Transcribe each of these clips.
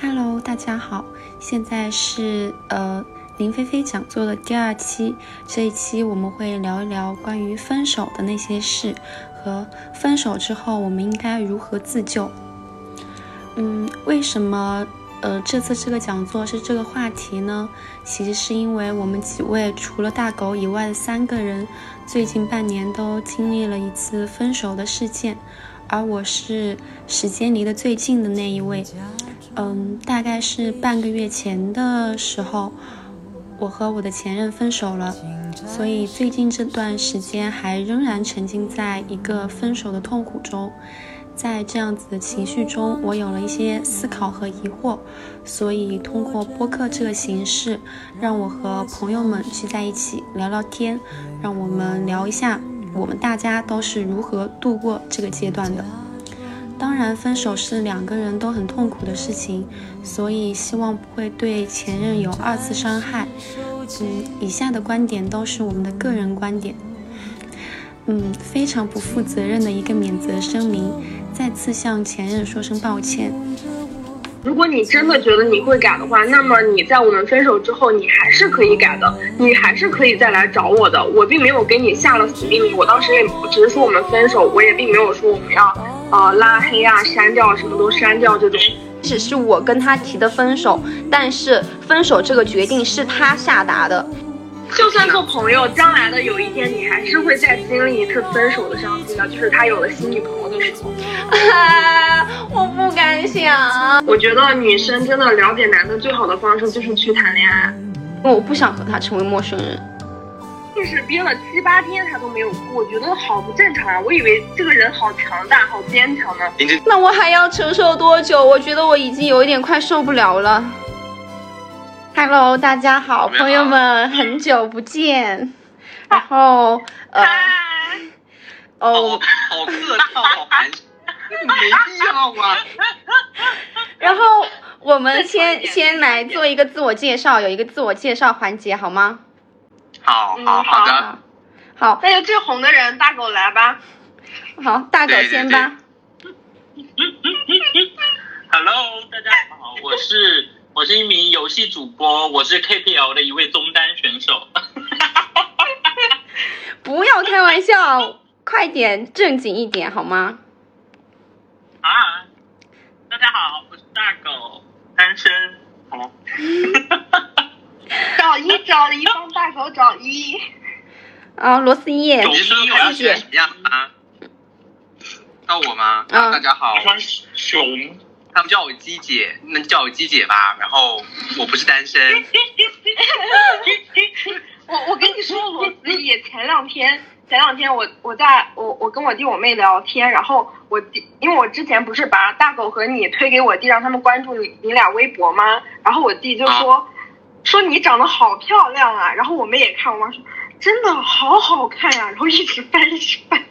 Hello，大家好，现在是呃林菲菲讲座的第二期。这一期我们会聊一聊关于分手的那些事和分手之后我们应该如何自救。嗯，为什么呃这次这个讲座是这个话题呢？其实是因为我们几位除了大狗以外的三个人，最近半年都经历了一次分手的事件，而我是时间离得最近的那一位。嗯，大概是半个月前的时候，我和我的前任分手了，所以最近这段时间还仍然沉浸在一个分手的痛苦中，在这样子的情绪中，我有了一些思考和疑惑，所以通过播客这个形式，让我和朋友们聚在一起聊聊天，让我们聊一下我们大家都是如何度过这个阶段的。当然，分手是两个人都很痛苦的事情，所以希望不会对前任有二次伤害。嗯，以下的观点都是我们的个人观点。嗯，非常不负责任的一个免责声明，再次向前任说声抱歉。如果你真的觉得你会改的话，那么你在我们分手之后，你还是可以改的，你还是可以再来找我的。我并没有给你下了死命令，我当时也只是说我们分手，我也并没有说我们要。呃，拉黑啊，删掉，什么都删掉，这种。只是我跟他提的分手，但是分手这个决定是他下达的。就算做朋友，将来的有一天，你还是会再经历一次分手的伤心的，就是他有了新女朋友的时候。啊，我不敢想。我觉得女生真的了解男的最好的方式就是去谈恋爱，因为我不想和他成为陌生人。就是憋了七八天，他都没有哭，我觉得好不正常啊！我以为这个人好强大、好坚强呢。那我还要承受多久？我觉得我已经有一点快受不了了。Hello，大家好，朋友们，很久不见。然后，呃，哦，好客套，好寒暄，没必要啊。然后我们先先来做一个自我介绍，有一个自我介绍环节，好吗？好好好的，好，那就最红的人大狗来吧。好，大狗先吧。Hello，大家好，我是我是一名游戏主播，我是 KPL 的一位中单选手。不要开玩笑，快点正经一点好吗？啊，大家好，我是大狗，单身。好。找一找一帮大狗找一啊，螺丝叶，你是我要选什么样啊？到我吗？啊，大家好，熊，他们叫我鸡姐，那叫我鸡姐吧。然后我不是单身。我我跟你说，螺丝叶，前两天前两天我我在我我跟我弟我妹聊天，然后我弟因为我之前不是把大狗和你推给我弟，让他们关注你你俩微博吗？然后我弟就说。说你长得好漂亮啊，然后我妹也看，我妈说真的好好看呀，然后一直翻一直翻。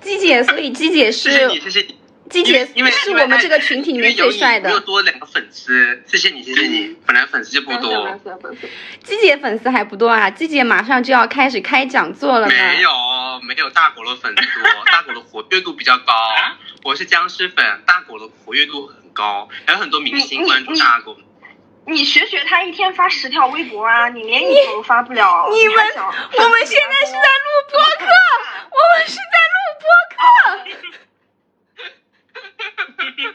鸡姐，所以鸡姐是，谢谢你，鸡姐因为是我们这个群体里面最帅的，又多两个粉丝，谢谢你，谢谢你，本来粉丝就不多。季姐粉丝还不多啊，季姐马上就要开始开讲座了。没有，没有大狗的粉丝多，大狗的活跃度比较高。我是僵尸粉，大狗的活跃度很高，还有很多明星关注大狗。你学学他，一天发十条微博啊！你连一条都发不了。你们，我们现在是在录播客，我们是在录播客。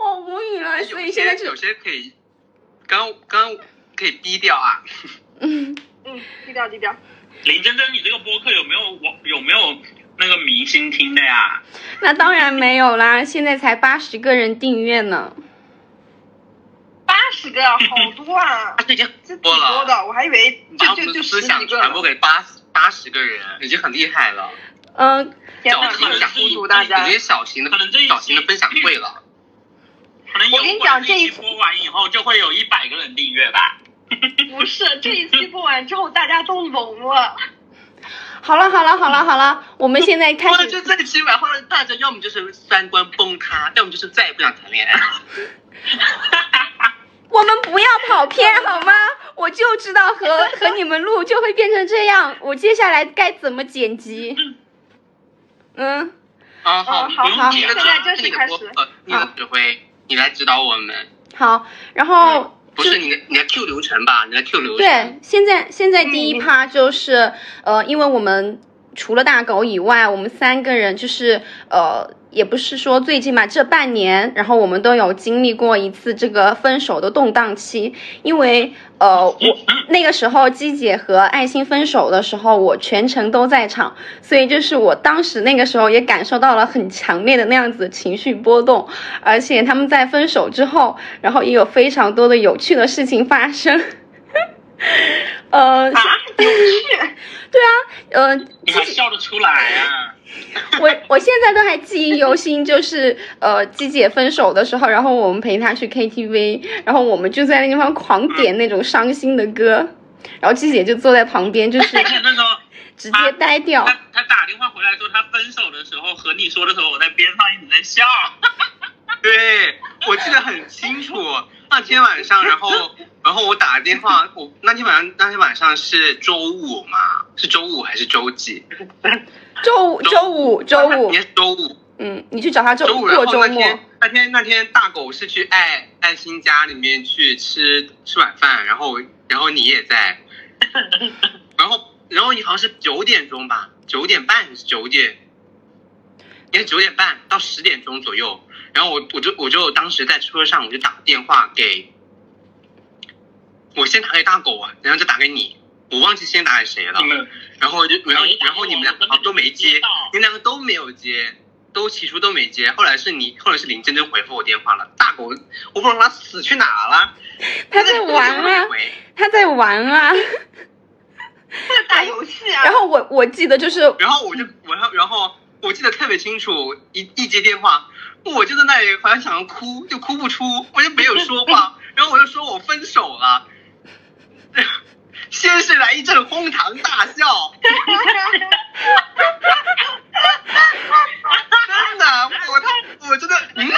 我无语了，所以现在有些可以，刚刚可以低调啊。嗯嗯，低调低调。林真真，你这个播客有没有网有没有那个明星听的呀？那当然没有啦，现在才八十个人订阅呢。八十个，好多啊！这已经多了，的，我还以为就就就十几个。传播给八八十个人，已经很厉害了。嗯，小型的互助大家，有些小型的，可能这小型的分享会了。可能我跟你讲，这一播完以后就会有一百个人订阅吧。不是，这一期播完之后大家都聋了。好了好了好了好了，我们现在开始。就这一期完后，大家要么就是三观崩塌，要么就是再也不想谈恋爱。我们不要跑偏好吗？我就知道和和你们录就会变成这样。我接下来该怎么剪辑？嗯，啊好，好，好，现在正式开始。你的指挥。你来指导我们。好，然后不是你的你的 Q 流程吧？你的 Q 流程。对，现在现在第一趴就是呃，因为我们除了大狗以外，我们三个人就是呃。也不是说最近吧，这半年，然后我们都有经历过一次这个分手的动荡期，因为呃，我那个时候姬姐和爱心分手的时候，我全程都在场，所以就是我当时那个时候也感受到了很强烈的那样子情绪波动，而且他们在分手之后，然后也有非常多的有趣的事情发生。呃，有趣，对啊，呃，你还笑得出来啊？我我现在都还记忆犹新，就是呃，季姐分手的时候，然后我们陪她去 KTV，然后我们就在那地方狂点那种伤心的歌，然后季姐就坐在旁边，就是那时候 直接呆掉。他他打电话回来说他分手的时候和你说的时候，我在边上一直在笑。对，我记得很清楚。那天晚上，然后 然后我打电话，我那天晚上那天晚上是周五嘛？是周五还是周几？周五，周五，周五，周五。嗯，你去找他周五过周末。那天那天大狗是去爱爱心家里面去吃吃晚饭，然后然后你也在，然后然后你好像是九点钟吧，九点半还是九点，应该九点半到十点钟左右。然后我我就我就当时在车上，我就打电话给，我先打给大狗啊，然后再打给你。我忘记先打给谁了，然后就然后然后你们两个都没接，你们两个都没有接，都起初都没接。后来是你，后来是林真真回复我电话了。大狗，我不知道他死去哪了。他在玩啊，他在玩啊，在打游戏啊。然后我我记得就是，然后我就我然后然后我记得特别清楚，一一接电话，我就在那里好像想要哭，就哭不出，我就没有说话。然后我就说我分手了。先是来一阵哄堂大笑，真的，我他我真的，嗯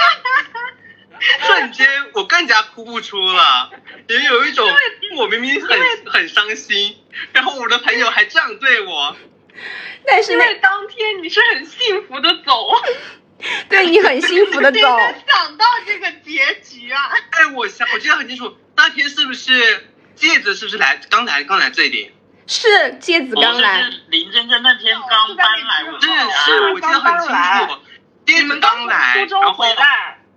瞬间我更加哭不出了，也有一种我明明很很伤心，然后我的朋友还这样对我，但是那当天你是很幸福的走，对你很幸福的 走，想到这个结局啊，哎，我想我记得很清楚，那天是不是？戒指是不是来刚来刚来这里？是戒指刚来。林真真那天刚搬来，是是，我记得很清楚。戒指刚来，然后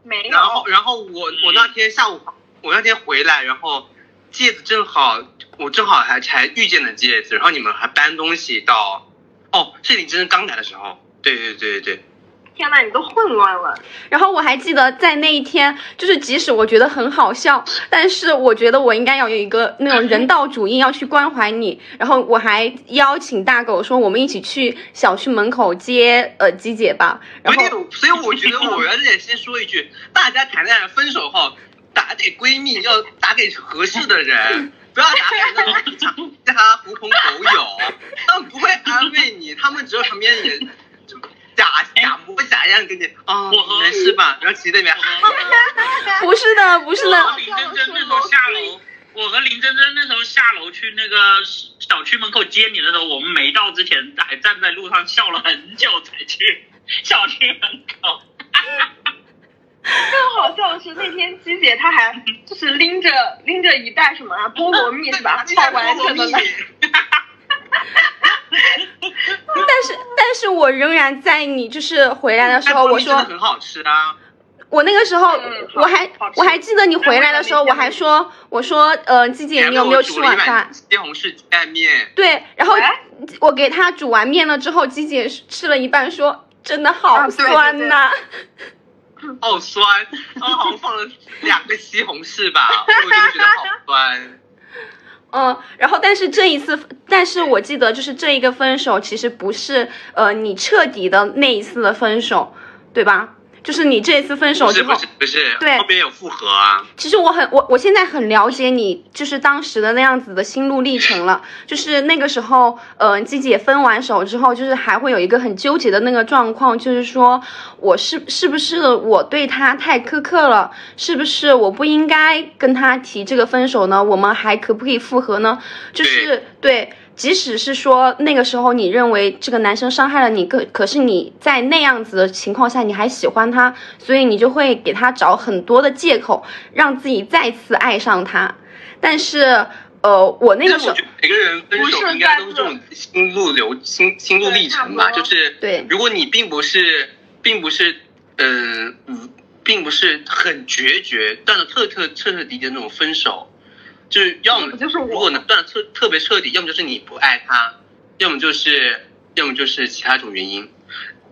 没有。然后然后我我那天下午我那天回来，然后戒指正好我正好还才遇见了戒指，然后你们还搬东西到，哦，是林真真刚来的时候。对对对对对。天呐，你都混乱了。然后我还记得在那一天，就是即使我觉得很好笑，但是我觉得我应该要有一个那种人道主义，要去关怀你。然后我还邀请大狗说，我们一起去小区门口接呃鸡姐吧。然后，所以我觉得 我要得先说一句，大家谈恋爱分手后打给闺蜜，要打给合适的人，不要打给那种家狐朋狗友，他们不会安慰你，他们只有旁边人。假假模假样跟你啊，没事吧？然后骑那边，不是的，不是的。我和林真真那时候下楼，我和林真真那时候下楼去那个小区门口接你的时候，我们没到之前还站在路上笑了很久才去 小区门口。更好笑的是那天鸡姐她还就是拎着拎着一袋什么啊菠萝蜜是吧？超完整的。但是，但是我仍然在你就是回来的时候，我说很好吃啊。我那个时候，我还我还记得你回来的时候，我还说，我说，呃，季姐，你有没有吃晚饭？西红柿鸡蛋面。对，然后我给他煮完面了之后，季姐吃了一半，说真的好酸呐。好酸，然后好像放了两个西红柿吧，我就觉得好酸。嗯，然后但是这一次，但是我记得就是这一个分手，其实不是呃你彻底的那一次的分手，对吧？就是你这一次分手之后，不是不是，对，后边有复合啊。其实我很我我现在很了解你，就是当时的那样子的心路历程了。就是那个时候，呃，季姐分完手之后，就是还会有一个很纠结的那个状况，就是说我是是不是我对他太苛刻了？是不是我不应该跟他提这个分手呢？我们还可不可以复合呢？就是对。即使是说那个时候你认为这个男生伤害了你，可可是你在那样子的情况下你还喜欢他，所以你就会给他找很多的借口，让自己再次爱上他。但是，呃，我那个时候，每个人分手应该都是这种心路流心心路历程吧，就是对，如果你并不是，并不是，嗯，并不是很决绝，断的彻彻彻彻底底的那种分手。就是要么就是如果能断特特别彻底，要么就是你不爱他，要么就是要么就是其他种原因。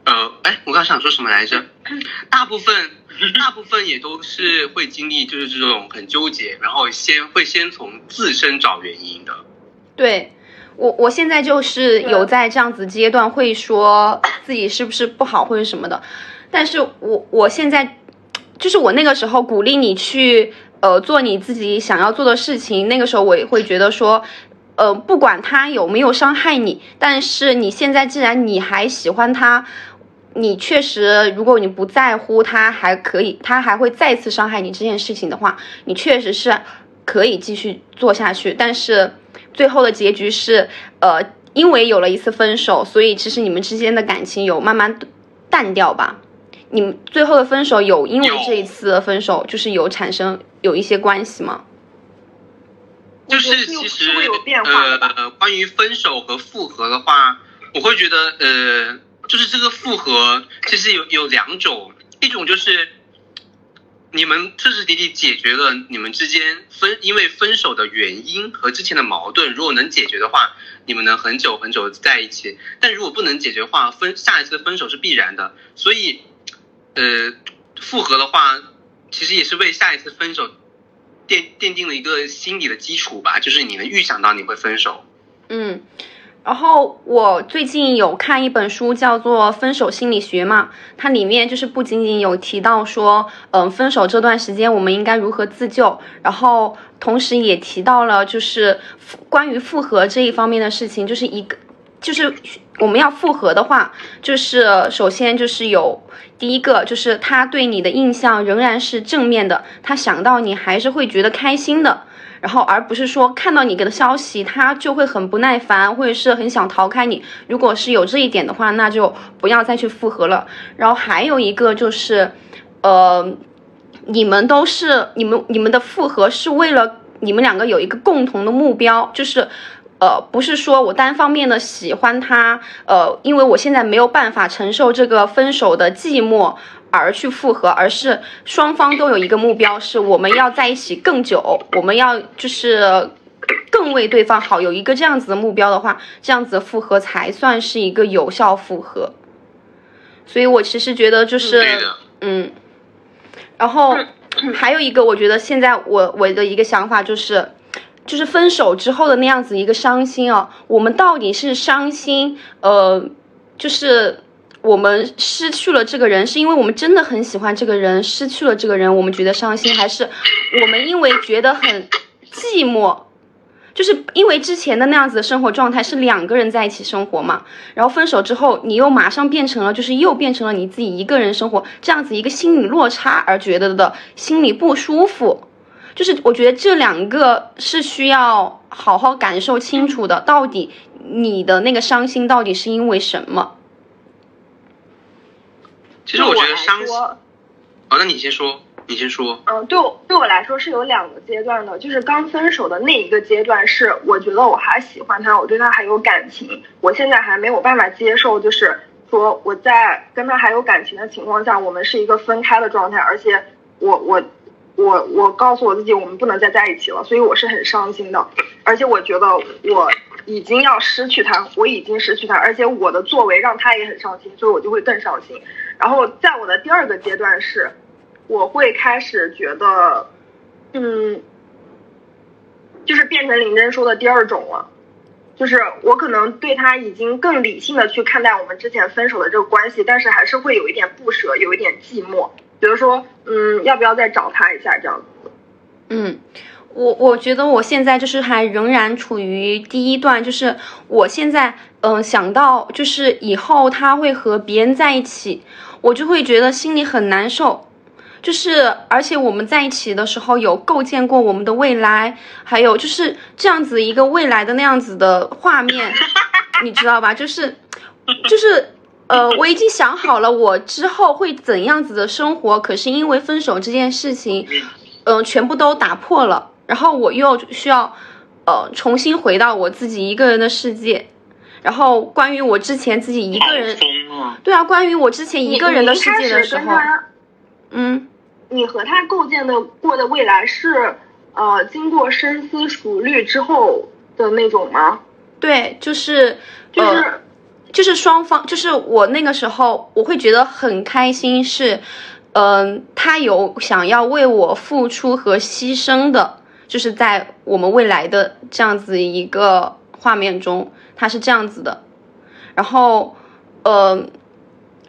呃，哎，我刚想说什么来着？大部分大部分也都是会经历，就是这种很纠结，然后先会先从自身找原因的。对我，我现在就是有在这样子阶段，会说自己是不是不好或者什么的。但是我我现在就是我那个时候鼓励你去。呃，做你自己想要做的事情。那个时候我也会觉得说，呃，不管他有没有伤害你，但是你现在既然你还喜欢他，你确实，如果你不在乎他，还可以，他还会再次伤害你这件事情的话，你确实是可以继续做下去。但是最后的结局是，呃，因为有了一次分手，所以其实你们之间的感情有慢慢淡掉吧。你们最后的分手有因为这一次分手就是有产生有一些关系吗？就是其实呃，关于分手和复合的话，我会觉得呃，就是这个复合其实有有两种，一种就是你们彻彻底底解决了你们之间分因为分手的原因和之前的矛盾，如果能解决的话，你们能很久很久在一起；但如果不能解决的话，分下一次分手是必然的，所以。呃，复合的话，其实也是为下一次分手奠奠定了一个心理的基础吧，就是你能预想到你会分手。嗯，然后我最近有看一本书，叫做《分手心理学》嘛，它里面就是不仅仅有提到说，嗯，分手这段时间我们应该如何自救，然后同时也提到了就是关于复合这一方面的事情，就是一个。就是我们要复合的话，就是首先就是有第一个，就是他对你的印象仍然是正面的，他想到你还是会觉得开心的，然后而不是说看到你给的消息他就会很不耐烦，或者是很想逃开你。如果是有这一点的话，那就不要再去复合了。然后还有一个就是，呃，你们都是你们你们的复合是为了你们两个有一个共同的目标，就是。呃，不是说我单方面的喜欢他，呃，因为我现在没有办法承受这个分手的寂寞而去复合，而是双方都有一个目标，是我们要在一起更久，我们要就是更为对方好，有一个这样子的目标的话，这样子的复合才算是一个有效复合。所以我其实觉得就是，嗯，然后还有一个，我觉得现在我我的一个想法就是。就是分手之后的那样子一个伤心啊，我们到底是伤心，呃，就是我们失去了这个人，是因为我们真的很喜欢这个人，失去了这个人，我们觉得伤心，还是我们因为觉得很寂寞，就是因为之前的那样子的生活状态是两个人在一起生活嘛，然后分手之后，你又马上变成了，就是又变成了你自己一个人生活，这样子一个心理落差而觉得的心里不舒服。就是我觉得这两个是需要好好感受清楚的，到底你的那个伤心到底是因为什么？其实我觉得伤心。好，那你先说，你先说。嗯，对我对我来说是有两个阶段的，就是刚分手的那一个阶段是我觉得我还喜欢他，我对他还有感情，我现在还没有办法接受，就是说我在跟他还有感情的情况下，我们是一个分开的状态，而且我我。我我告诉我自己，我们不能再在一起了，所以我是很伤心的，而且我觉得我已经要失去他，我已经失去他，而且我的作为让他也很伤心，所以我就会更伤心。然后在我的第二个阶段是，我会开始觉得，嗯，就是变成林真说的第二种了，就是我可能对他已经更理性的去看待我们之前分手的这个关系，但是还是会有一点不舍，有一点寂寞。比如说，嗯，要不要再找他一下这样子？嗯，我我觉得我现在就是还仍然处于第一段，就是我现在嗯想到就是以后他会和别人在一起，我就会觉得心里很难受。就是而且我们在一起的时候有构建过我们的未来，还有就是这样子一个未来的那样子的画面，你知道吧？就是就是呃，我已经想好了我之后会怎样子的生活，可是因为分手这件事情，嗯、全部都打破了，然后我又需要呃重新回到我自己一个人的世界。然后关于我之前自己一个人，啊！对啊，关于我之前一个人的世界的时候嗯，你和他构建的过的未来是呃经过深思熟虑之后的那种吗？对，就是就是、呃就是双方，就是我那个时候我会觉得很开心，是，嗯、他有想要为我付出和牺牲的，就是在我们未来的这样子一个画面中，他是这样子的，然后，呃，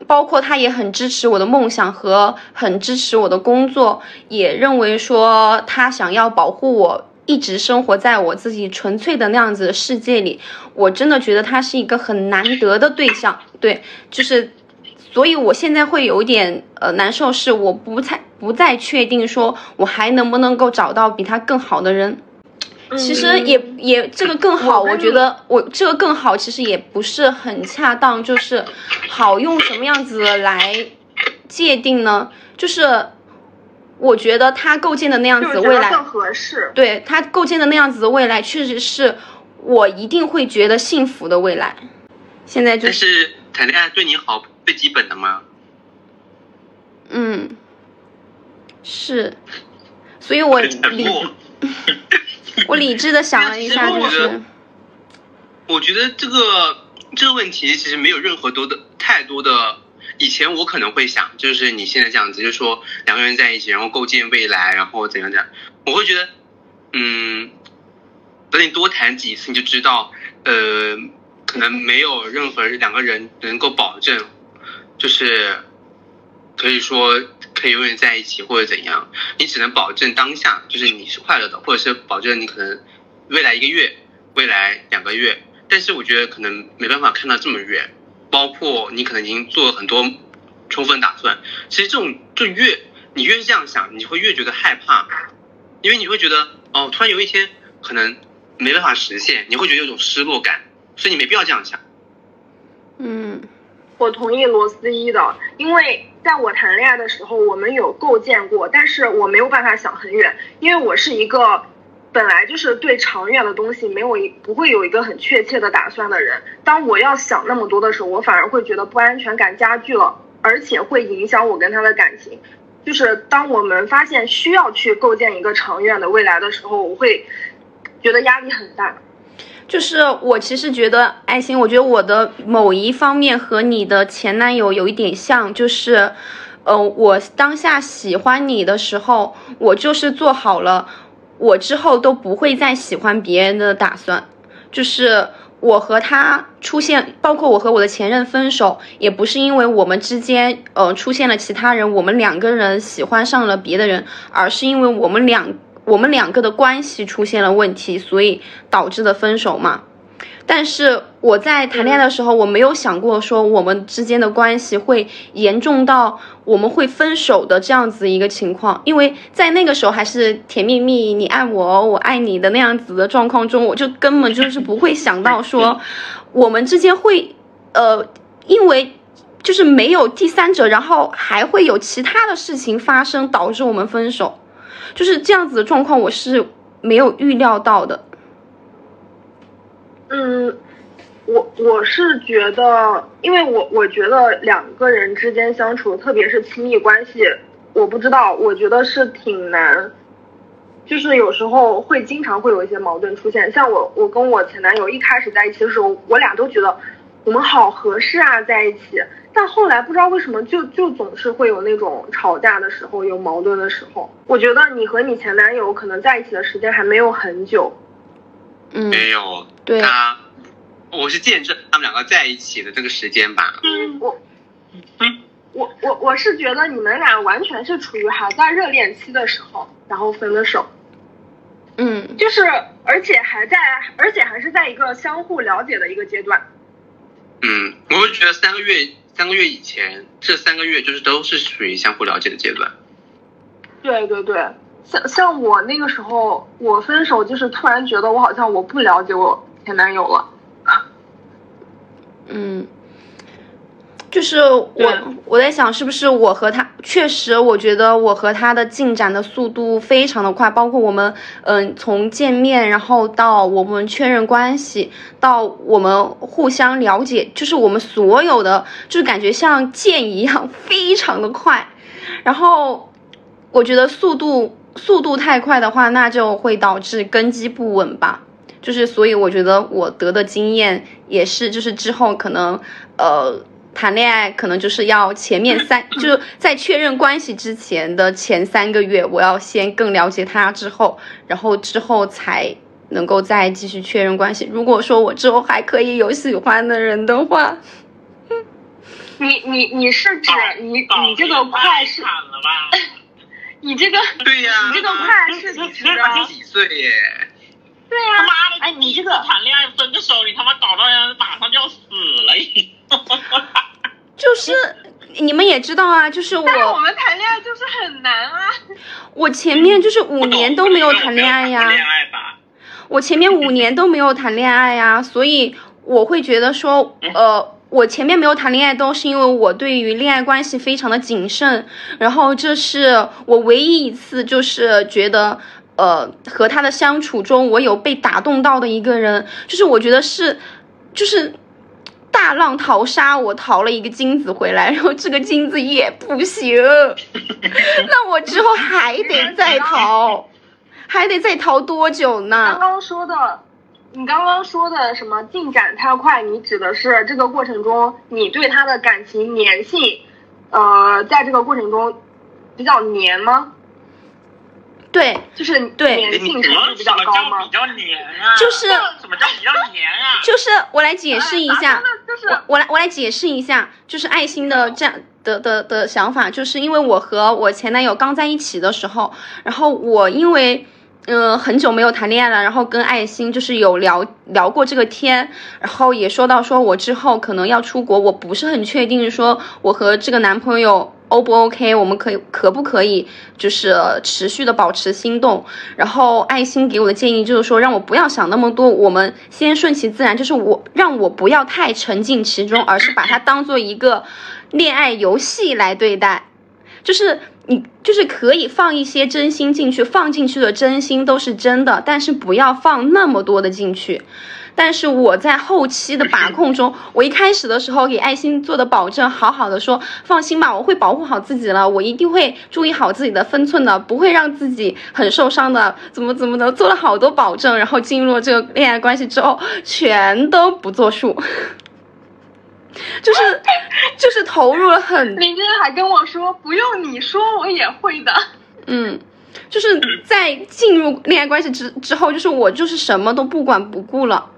包括他也很支持我的梦想和很支持我的工作，也认为说他想要保护我。一直生活在我自己纯粹的那样子的世界里，我真的觉得他是一个很难得的对象，对，就是，所以我现在会有点呃难受，是我不太不再确定说我还能不能够找到比他更好的人。其实也也这个更好，我觉得我这个更好，其实也不是很恰当，就是好用什么样子来界定呢？就是我觉得他构建的那样就子未来，更合适。对他构建的那样子的未来，确实是我一定会觉得幸福的未来。现在就是谈恋爱对你好最基本的吗？嗯，是，所以我 理。我理智的想了一下，就是其实我觉得我觉得这个这个问题其实没有任何多的太多的。以前我可能会想，就是你现在这样子，就是说两个人在一起，然后构建未来，然后怎样怎样，我会觉得，嗯，等你多谈几次，你就知道，呃，可能没有任何两个人能够保证，就是可以说可以永远在一起或者怎样，你只能保证当下就是你是快乐的，或者是保证你可能未来一个月、未来两个月，但是我觉得可能没办法看到这么远，包括你可能已经做了很多充分打算。其实这种就越你越是这样想，你会越觉得害怕，因为你会觉得哦，突然有一天可能没办法实现，你会觉得有种失落感，所以你没必要这样想。嗯我同意罗思一的，因为在我谈恋爱的时候，我们有构建过，但是我没有办法想很远，因为我是一个本来就是对长远的东西没有一不会有一个很确切的打算的人。当我要想那么多的时候，我反而会觉得不安全感加剧了，而且会影响我跟他的感情。就是当我们发现需要去构建一个长远的未来的时候，我会觉得压力很大。就是我其实觉得爱心，我觉得我的某一方面和你的前男友有一点像，就是，呃，我当下喜欢你的时候，我就是做好了，我之后都不会再喜欢别人的打算，就是。我和他出现，包括我和我的前任分手，也不是因为我们之间呃出现了其他人，我们两个人喜欢上了别的人，而是因为我们两我们两个的关系出现了问题，所以导致的分手嘛。但是我在谈恋爱的时候，我没有想过说我们之间的关系会严重到我们会分手的这样子一个情况，因为在那个时候还是甜蜜蜜，你爱我，我爱你的那样子的状况中，我就根本就是不会想到说我们之间会，呃，因为就是没有第三者，然后还会有其他的事情发生导致我们分手，就是这样子的状况，我是没有预料到的。嗯，我我是觉得，因为我我觉得两个人之间相处，特别是亲密关系，我不知道，我觉得是挺难，就是有时候会经常会有一些矛盾出现。像我我跟我前男友一开始在一起的时候，我俩都觉得我们好合适啊，在一起。但后来不知道为什么就就总是会有那种吵架的时候，有矛盾的时候。我觉得你和你前男友可能在一起的时间还没有很久，嗯，没有，对，他，我是见证他们两个在一起的这个时间吧。嗯我，嗯我我我是觉得你们俩完全是处于还在热恋期的时候，然后分的手，嗯就是而且还在，而且还是在一个相互了解的一个阶段。嗯，我会觉得三个月，三个月以前，这三个月就是都是属于相互了解的阶段。对对对，像像我那个时候，我分手就是突然觉得我好像我不了解我前男友了。嗯，就是我我在想，是不是我和他确实，我觉得我和他的进展的速度非常的快，包括我们嗯从见面，然后到我们确认关系，到我们互相了解，就是我们所有的，就是感觉像箭一样，非常的快。然后我觉得速度速度太快的话，那就会导致根基不稳吧。就是所以我觉得我得的经验也是，就是之后可能呃谈恋爱可能就是要前面三 就是在确认关系之前的前三个月，我要先更了解他之后，然后之后才能够再继续确认关系。如果说我之后还可以有喜欢的人的话，你你你是指你你这个快是？你这个对呀，你这个快是指几岁耶？对呀，他妈的，哎，你这个谈恋爱分个手，你他妈搞到人马上就要死了，就是你们也知道啊，就是我，但是我们谈恋爱就是很难啊。我前面就是五年都没有谈恋爱呀，恋爱吧我前面五年都没有谈恋爱呀，所以我会觉得说，呃，我前面没有谈恋爱都是因为我对于恋爱关系非常的谨慎，然后这是我唯一一次就是觉得。呃，和他的相处中，我有被打动到的一个人，就是我觉得是，就是大浪淘沙，我淘了一个金子回来，然后这个金子也不行，那我之后还得再淘，还得再淘多久呢？刚刚说的，你刚刚说的什么进展太快？你指的是这个过程中你对他的感情粘性，呃，在这个过程中比较粘吗？对，就是对，粘性程度比较高吗？比较黏啊，就是什么叫比较黏啊？就是我来解释一下，我我来我来解释一下，就是爱心的这样的的的想法，就是因为我和我前男友刚在一起的时候，然后我因为嗯很久没有谈恋爱了，然后跟爱心就是有聊聊过这个天，然后也说到说我之后可能要出国，我不是很确定说我和这个男朋友。O 不 OK？我们可以可不可以就是持续的保持心动？然后爱心给我的建议就是说，让我不要想那么多，我们先顺其自然，就是我让我不要太沉浸其中，而是把它当做一个恋爱游戏来对待。就是你就是可以放一些真心进去，放进去的真心都是真的，但是不要放那么多的进去。但是我在后期的把控中，我一开始的时候给爱心做的保证，好好的说，放心吧，我会保护好自己了，我一定会注意好自己的分寸的，不会让自己很受伤的，怎么怎么的，做了好多保证，然后进入了这个恋爱关系之后，全都不作数，就是就是投入了很。林真还跟我说，不用你说，我也会的。嗯。就是在进入恋爱关系之之后，就是我就是什么都不管不顾了。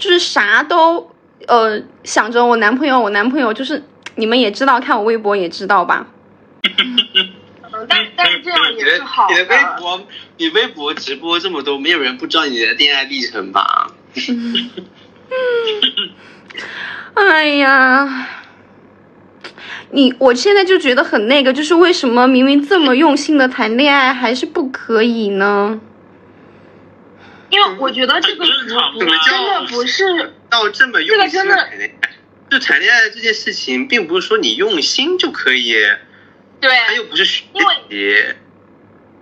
就是啥都，呃，想着我男朋友，我男朋友就是你们也知道，看我微博也知道吧。但但是这样也是好的。你的微博，你微博直播这么多，没有人不知道你的恋爱历程吧？嗯哎呀，你我现在就觉得很那个，就是为什么明明这么用心的谈恋爱，还是不可以呢？因为我觉得这个真的不是到这么用心的谈恋爱，就谈恋爱这件事情，并不是说你用心就可以，对，他又不是学习，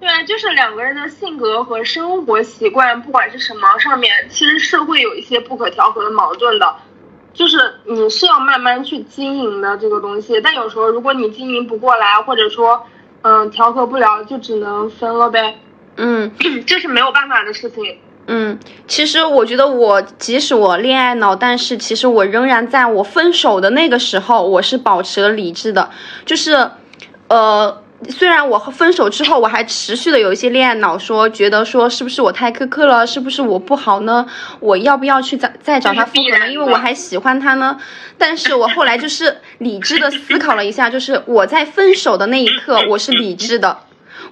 对啊，就是两个人的性格和生活习惯，不管是什么上面，其实是会有一些不可调和的矛盾的，就是你是要慢慢去经营的这个东西，但有时候如果你经营不过来，或者说嗯调和不了，就只能分了呗，嗯，这是没有办法的事情。嗯，其实我觉得我即使我恋爱脑，但是其实我仍然在我分手的那个时候，我是保持了理智的。就是，呃，虽然我分手之后，我还持续的有一些恋爱脑，说觉得说是不是我太苛刻了，是不是我不好呢？我要不要去再再找他复合呢？因为我还喜欢他呢。但是我后来就是理智的思考了一下，就是我在分手的那一刻，我是理智的。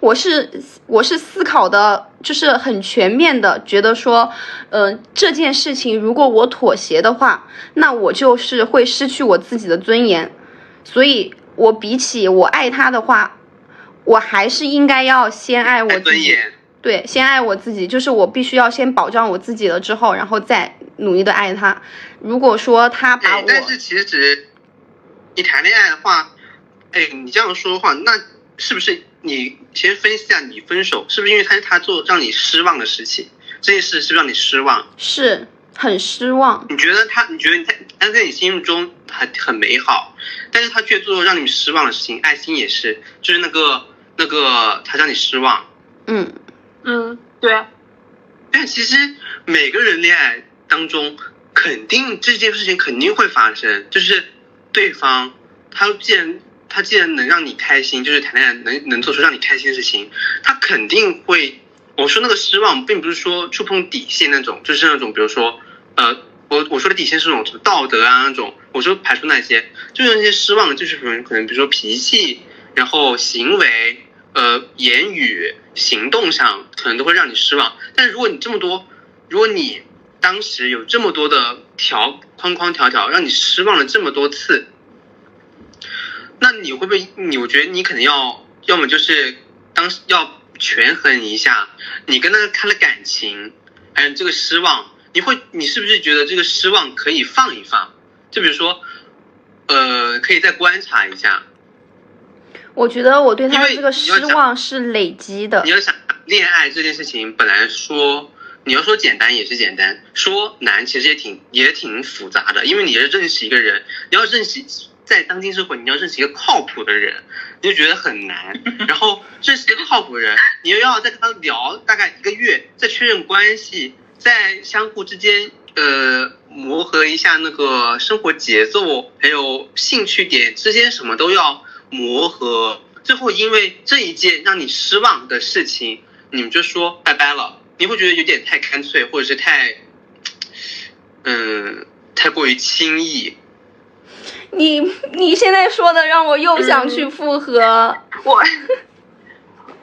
我是我是思考的，就是很全面的，觉得说，嗯，这件事情如果我妥协的话，那我就是会失去我自己的尊严，所以，我比起我爱他的话，我还是应该要先爱我自己。对，先爱我自己，就是我必须要先保障我自己了之后，然后再努力的爱他。如果说他把我，，但是其实你谈恋爱的话，哎，你这样说的话，那是不是你先分析一下你分手是不是因为他他做让你失望的事情？这件事是不是让你失望？是很失望。你觉得他，你觉得他他在你心目中很很美好，但是他却做了让你失望的事情。爱心也是，就是那个那个他让你失望。嗯，嗯，对，但其实每个人恋爱当中，肯定这件事情肯定会发生，就是对方他既然他既然能让你开心，就是谈恋爱能能做出让你开心的事情，他肯定会。我说那个失望，并不是说触碰底线那种，就是那种比如说，呃，我我说的底线是那种什么道德啊那种，我说排除那些，就是那些失望，就是可能可能比如说脾气，然后行为，呃，言语、行动上可能都会让你失望。但如果你这么多，如果你当时有这么多的条框框条条，让你失望了这么多次，那你会不会？你我觉得你可能要，要么就是当时要权衡一下你跟他他的感情，还有这个失望，你会你是不是觉得这个失望可以放一放？就比如说，呃，可以再观察一下。我觉得我对他的这个失望是累积的你。要想恋爱这件事情，本来说你要说简单也是简单，说难其实也挺也挺复杂的，因为你要认识一个人，你要认识在当今社会，你要认识一个靠谱的人，你就觉得很难。然后认识一个靠谱的人，你又要再跟他聊大概一个月，再确认关系，再相互之间呃磨合一下那个生活节奏，还有兴趣点之间什么都要磨合。最后因为这一件让你失望的事情，你们就说拜拜了，你会觉得有点太干脆，或者是太，嗯，太过于轻易。你你现在说的让我又想去复合。我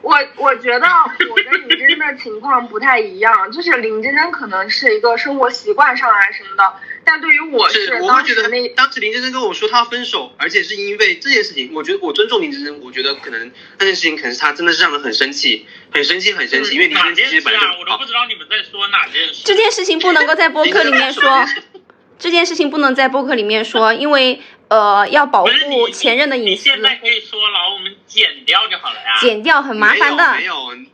我我觉得我跟林真真的情况不太一样，就是林真真可能是一个生活习惯上啊什么的，但对于我是，我觉得时那当时林真真跟我说她要分手，而且是因为这件事情，我觉得我尊重林真真，我觉得可能那件事情可能是她真的是让人很生气，很生气，很生气，因为林哪真真其实件事啊？本来就好我都不。知道你们在说哪件事。这件事情不能够在播客里面说，这件事情不能在播客里面说，因为呃要保护前任的隐私，你现在可以说了，我们剪掉就好了呀。剪掉很麻烦的没。有，没有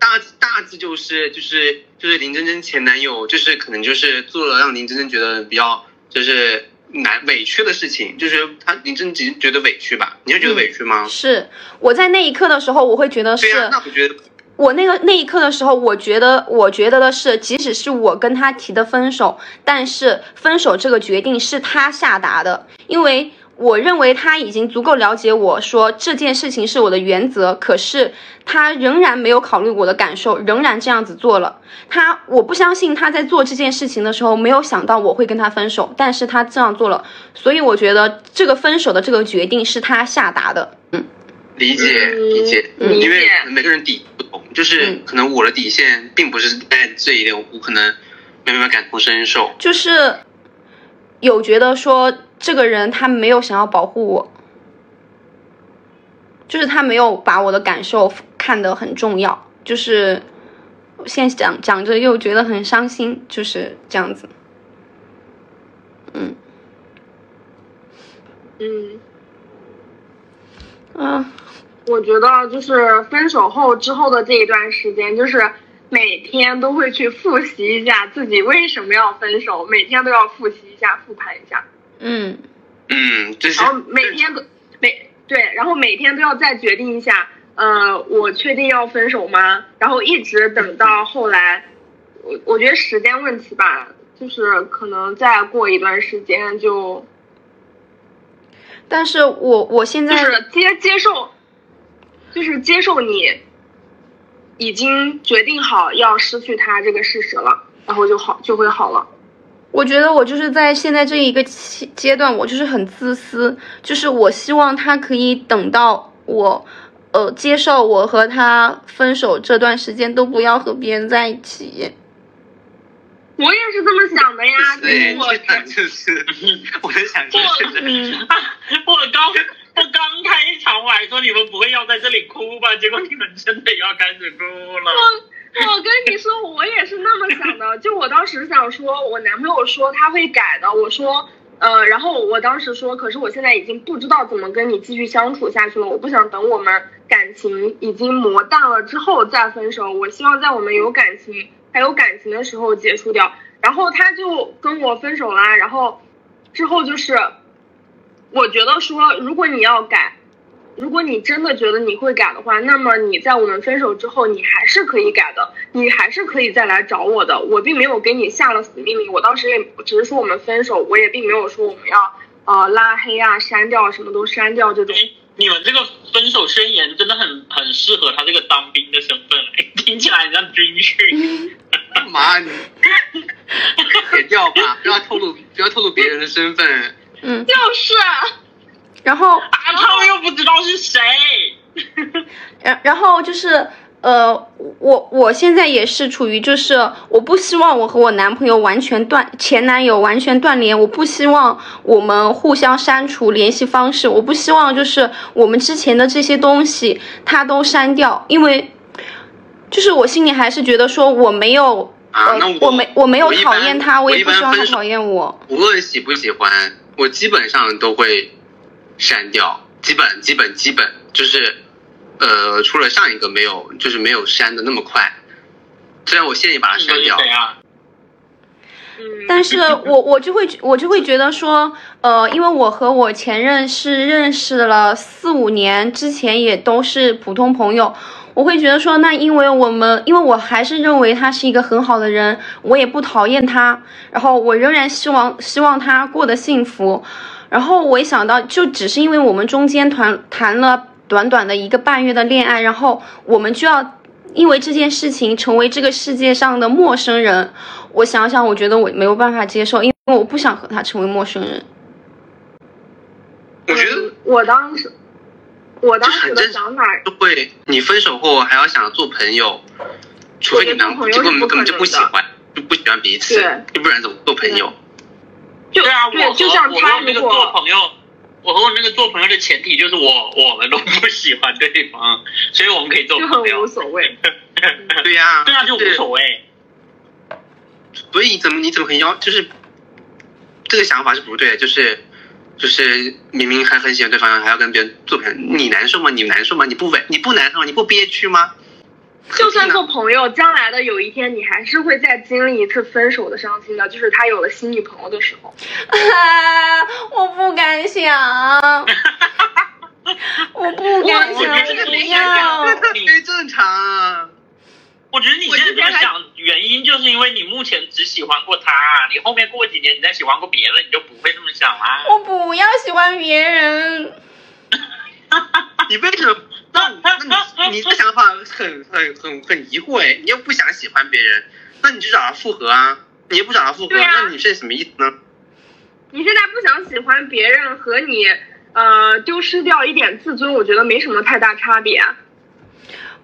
大大致就是就是就是林真真前男友，就是可能就是做了让林真真觉得比较就是难委屈的事情，就是他林真真觉得委屈吧？你会觉得委屈吗？是我在那一刻的时候，我会觉得是那我觉得我那个那一刻的时候，我觉得，我觉得的是，即使是我跟他提的分手，但是分手这个决定是他下达的，因为我认为他已经足够了解我说这件事情是我的原则，可是他仍然没有考虑我的感受，仍然这样子做了。他，我不相信他在做这件事情的时候没有想到我会跟他分手，但是他这样做了，所以我觉得这个分手的这个决定是他下达的。嗯，理解嗯理解，嗯因为每个人底不同，就是嗯。可能我的底线并不是在这一点，我可能没办法感同身受。就是有觉得说这个人他没有想要保护我，就是他没有把我的感受看得很重要，就是现在讲讲着又觉得很伤心，就是这样子。嗯。嗯，啊，我觉得就是分手后之后的这一段时间，就是每天都会去复习一下自己为什么要分手，每天都要复习一下、复盘一下，嗯嗯，这是然后每天都每对，然后每天都要再决定一下，呃，我确定要分手吗？然后一直等到后来，我我觉得时间问题吧，就是可能再过一段时间就但是我我现就在是接接受，就是接受你已经决定好要失去他这个事实了，然后就好就会好了。我觉得我就是在现在这一个期阶段，我就是很自私，就是我希望他可以等到我，呃，接受我和他分手这段时间都不要和别人在一起。我也是这么想的呀，对，我这就是我在想就是 嗯，我刚我 刚开场我还说你们不会要在这里哭吧，结果你们真的要开始哭了。我跟你说，我也是那么想的。就我当时想说，我男朋友说他会改的，我说，呃，然后我当时说，可是我现在已经不知道怎么跟你继续相处下去了。我不想等我们感情已经磨淡了之后再分手，我希望在我们有感情还有感情的时候结束掉。然后他就跟我分手啦，然后之后就是，我觉得说，如果你要改。如果你真的觉得你会改的话，那么你在我们分手之后，你还是可以改的，你还是可以再来找我的。我并没有给你下了死命令，我当时也只是说我们分手，我也并没有说我们要呃拉黑啊、删掉什么都删掉这种。哎，你们这个分手宣言真的很很适合他这个当兵的身份，哎，听起来很像军训。干嘛你？别掉吧，不要透露，不要透露别人的身份。嗯，就是，然后啊，他们又不知道是谁。然然后就是呃，我我现在也是处于就是我不希望我和我男朋友完全断前男友完全断联，我不希望我们互相删除联系方式，我不希望就是我们之前的这些东西他都删掉，因为就是我心里还是觉得说我没有。啊，那呃、我没我没有讨厌他，我一也不希望他讨厌我。无论喜不喜欢，我基本上都会删掉，基本基本基本就是，呃，除了上一个没有，就是没有删的那么快。虽然我现在也把它删掉，但是我我就会我就会觉得说，呃，因为我和我前任是认识了四五年，之前也都是普通朋友，我会觉得说，那因为我们，因为我还是认为他是一个很好的人，我也不讨厌他，然后我仍然希望希望他过得幸福，然后我一想到，就只是因为我们中间谈谈了短短的一个半月的恋爱，然后我们就要。因为这件事情成为这个世界上的陌生人，我想想，我觉得我没有办法接受，因为我不想和他成为陌生人。我觉得嗯我当时，我当时就会你分手后还要想做朋友，除非你们我觉得做朋友根本根本就不喜欢，就不喜欢彼此对，要不然怎么做朋友？就对啊，我和就像我他和那个做朋友，我和我那个做朋友的前提就是我我们都不喜欢对方，所以我们可以做朋友很无。所谓。对呀、对啊，就无所谓。所以怎么你怎么可以要就是这个想法是不对的，就是就是明明还很喜欢对方，还要跟别人做朋友，你难受吗？你难受吗？你不委你不难受吗？你不憋屈吗？就算做朋友，将来的有一天，你还是会再经历一次分手的伤心的，就是他有了新女朋友的时候。啊，我不敢想，我不敢我想，觉得不你要。这特别正常啊。我觉得你现在这么想，原因就是因为你目前只喜欢过他，你后面过几年你再喜欢过别人，你就不会这么想啦。我不要喜欢别人，你为什么？那那你你这想法很很很很疑惑哎，你又不想喜欢别人，那你就找他复合啊，你又不找他复合，啊那你是什么意思呢？你现在不想喜欢别人和你呃丢失掉一点自尊，我觉得没什么太大差别。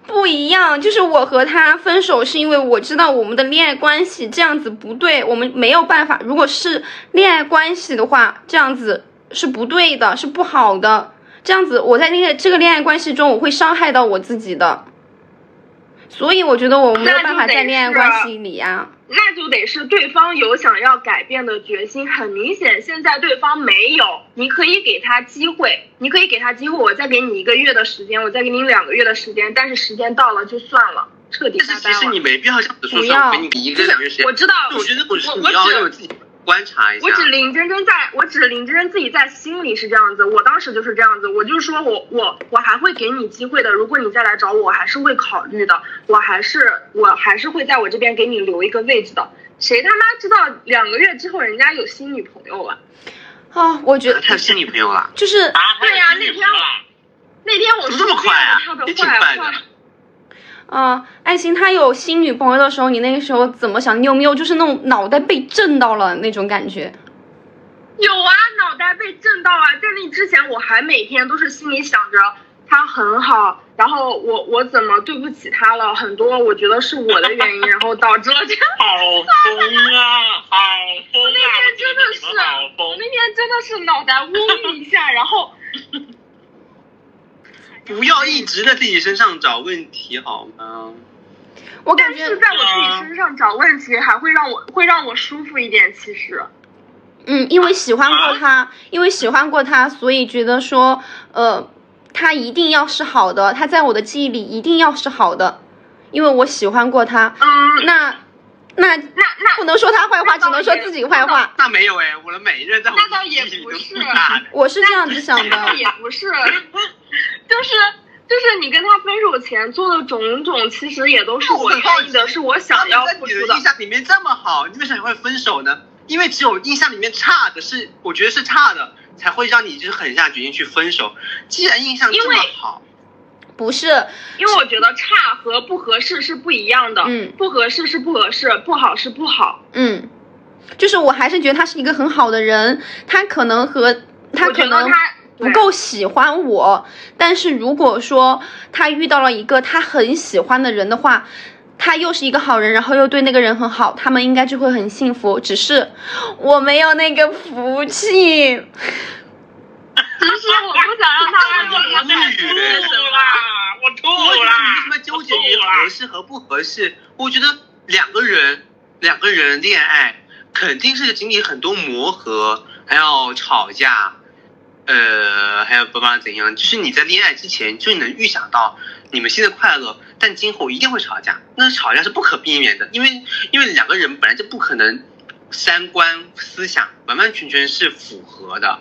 不一样。就是我和他分手是因为我知道我们的恋爱关系这样子不对，我们没有办法。如果是恋爱关系的话，这样子是不对的，是不好的。这样子我在那个这个恋爱关系中，我会伤害到我自己的。所以我觉得我没有办法在恋爱关系里呀。那就得是对方有想要改变的决心，很明显现在对方没有，你可以给他机会，你可以给他机会，我再给你一个月的时间，我再给你两个月的时间，但是时间到了就算了，彻底拜拜但是其实你了。没必要这样子说，说不要我给你一个两个月时间我。知道，我觉得我是我你要我只让自己观察一下我。只林真真在，我只林真真自己在心里是这样子，我当时就是这样子，我就说我我我还会给你机会的，如果你再来找我，我还是会考虑的，我还是我还是会在我这边给你留一个位置的。谁他妈知道两个月之后人家有新女朋友了？啊，我觉得他有新女朋友了，就是啊，对呀新女朋友啦那天我怎么这么快啊他的也挺坏话，啊，爱心他有新女朋友的时候，你那个时候怎么想？你有没有就是那种脑袋被震到了那种感觉？有啊，脑袋被震到啊！在那之前，我还每天都是心里想着他很好，然后我我怎么对不起他了？很多我觉得是我的原因，然后导致了这 样。好疯啊，好疯啊！那天真的是我那。天真的是脑袋嗡一下，然后不要一直在自己身上找问题好吗？我感觉是在我自己身上找问题，还会让我会让我舒服一点。其实，嗯，因为喜欢过他，因为喜欢过他，所以觉得说，呃，他一定要是好的，他在我的记忆里一定要是好的，因为我喜欢过他。嗯，那那那那不能说他坏话，只能说自己坏话。那没有哎，我的每一任在我那倒也不是。我是这样子想那的，也不是，就是就是你跟他分手前做的种种，其实也都是我很好愿意的，是我想要付出的在你的印。象里面这么好，你为什么会分手呢？因为只有印象里面差的是，我觉得是差的，才会让你就是狠下决心去分手。既然印象这么因为好，不是，因为我觉得差和不合适是不一样的，嗯不合适是不合适，不好是不好。嗯，就是我还是觉得他是一个很好的人，他可能和他可能他不够喜欢我，但是如果说他遇到了一个他很喜欢的人的话，他又是一个好人，然后又对那个人很好，他们应该就会很幸福。只是我没有那个福气。只是我不想让他让我无语吐啦，我吐我为啦，什么纠结于合适和不合适？我觉得两个人两个人恋爱肯定是经历很多磨合，还要吵架，呃，还有不管怎样，就是你在恋爱之前就能预想到你们现在快乐，但今后一定会吵架。那吵架是不可避免的，因为因为两个人本来就不可能三观思想完完全全是符合的。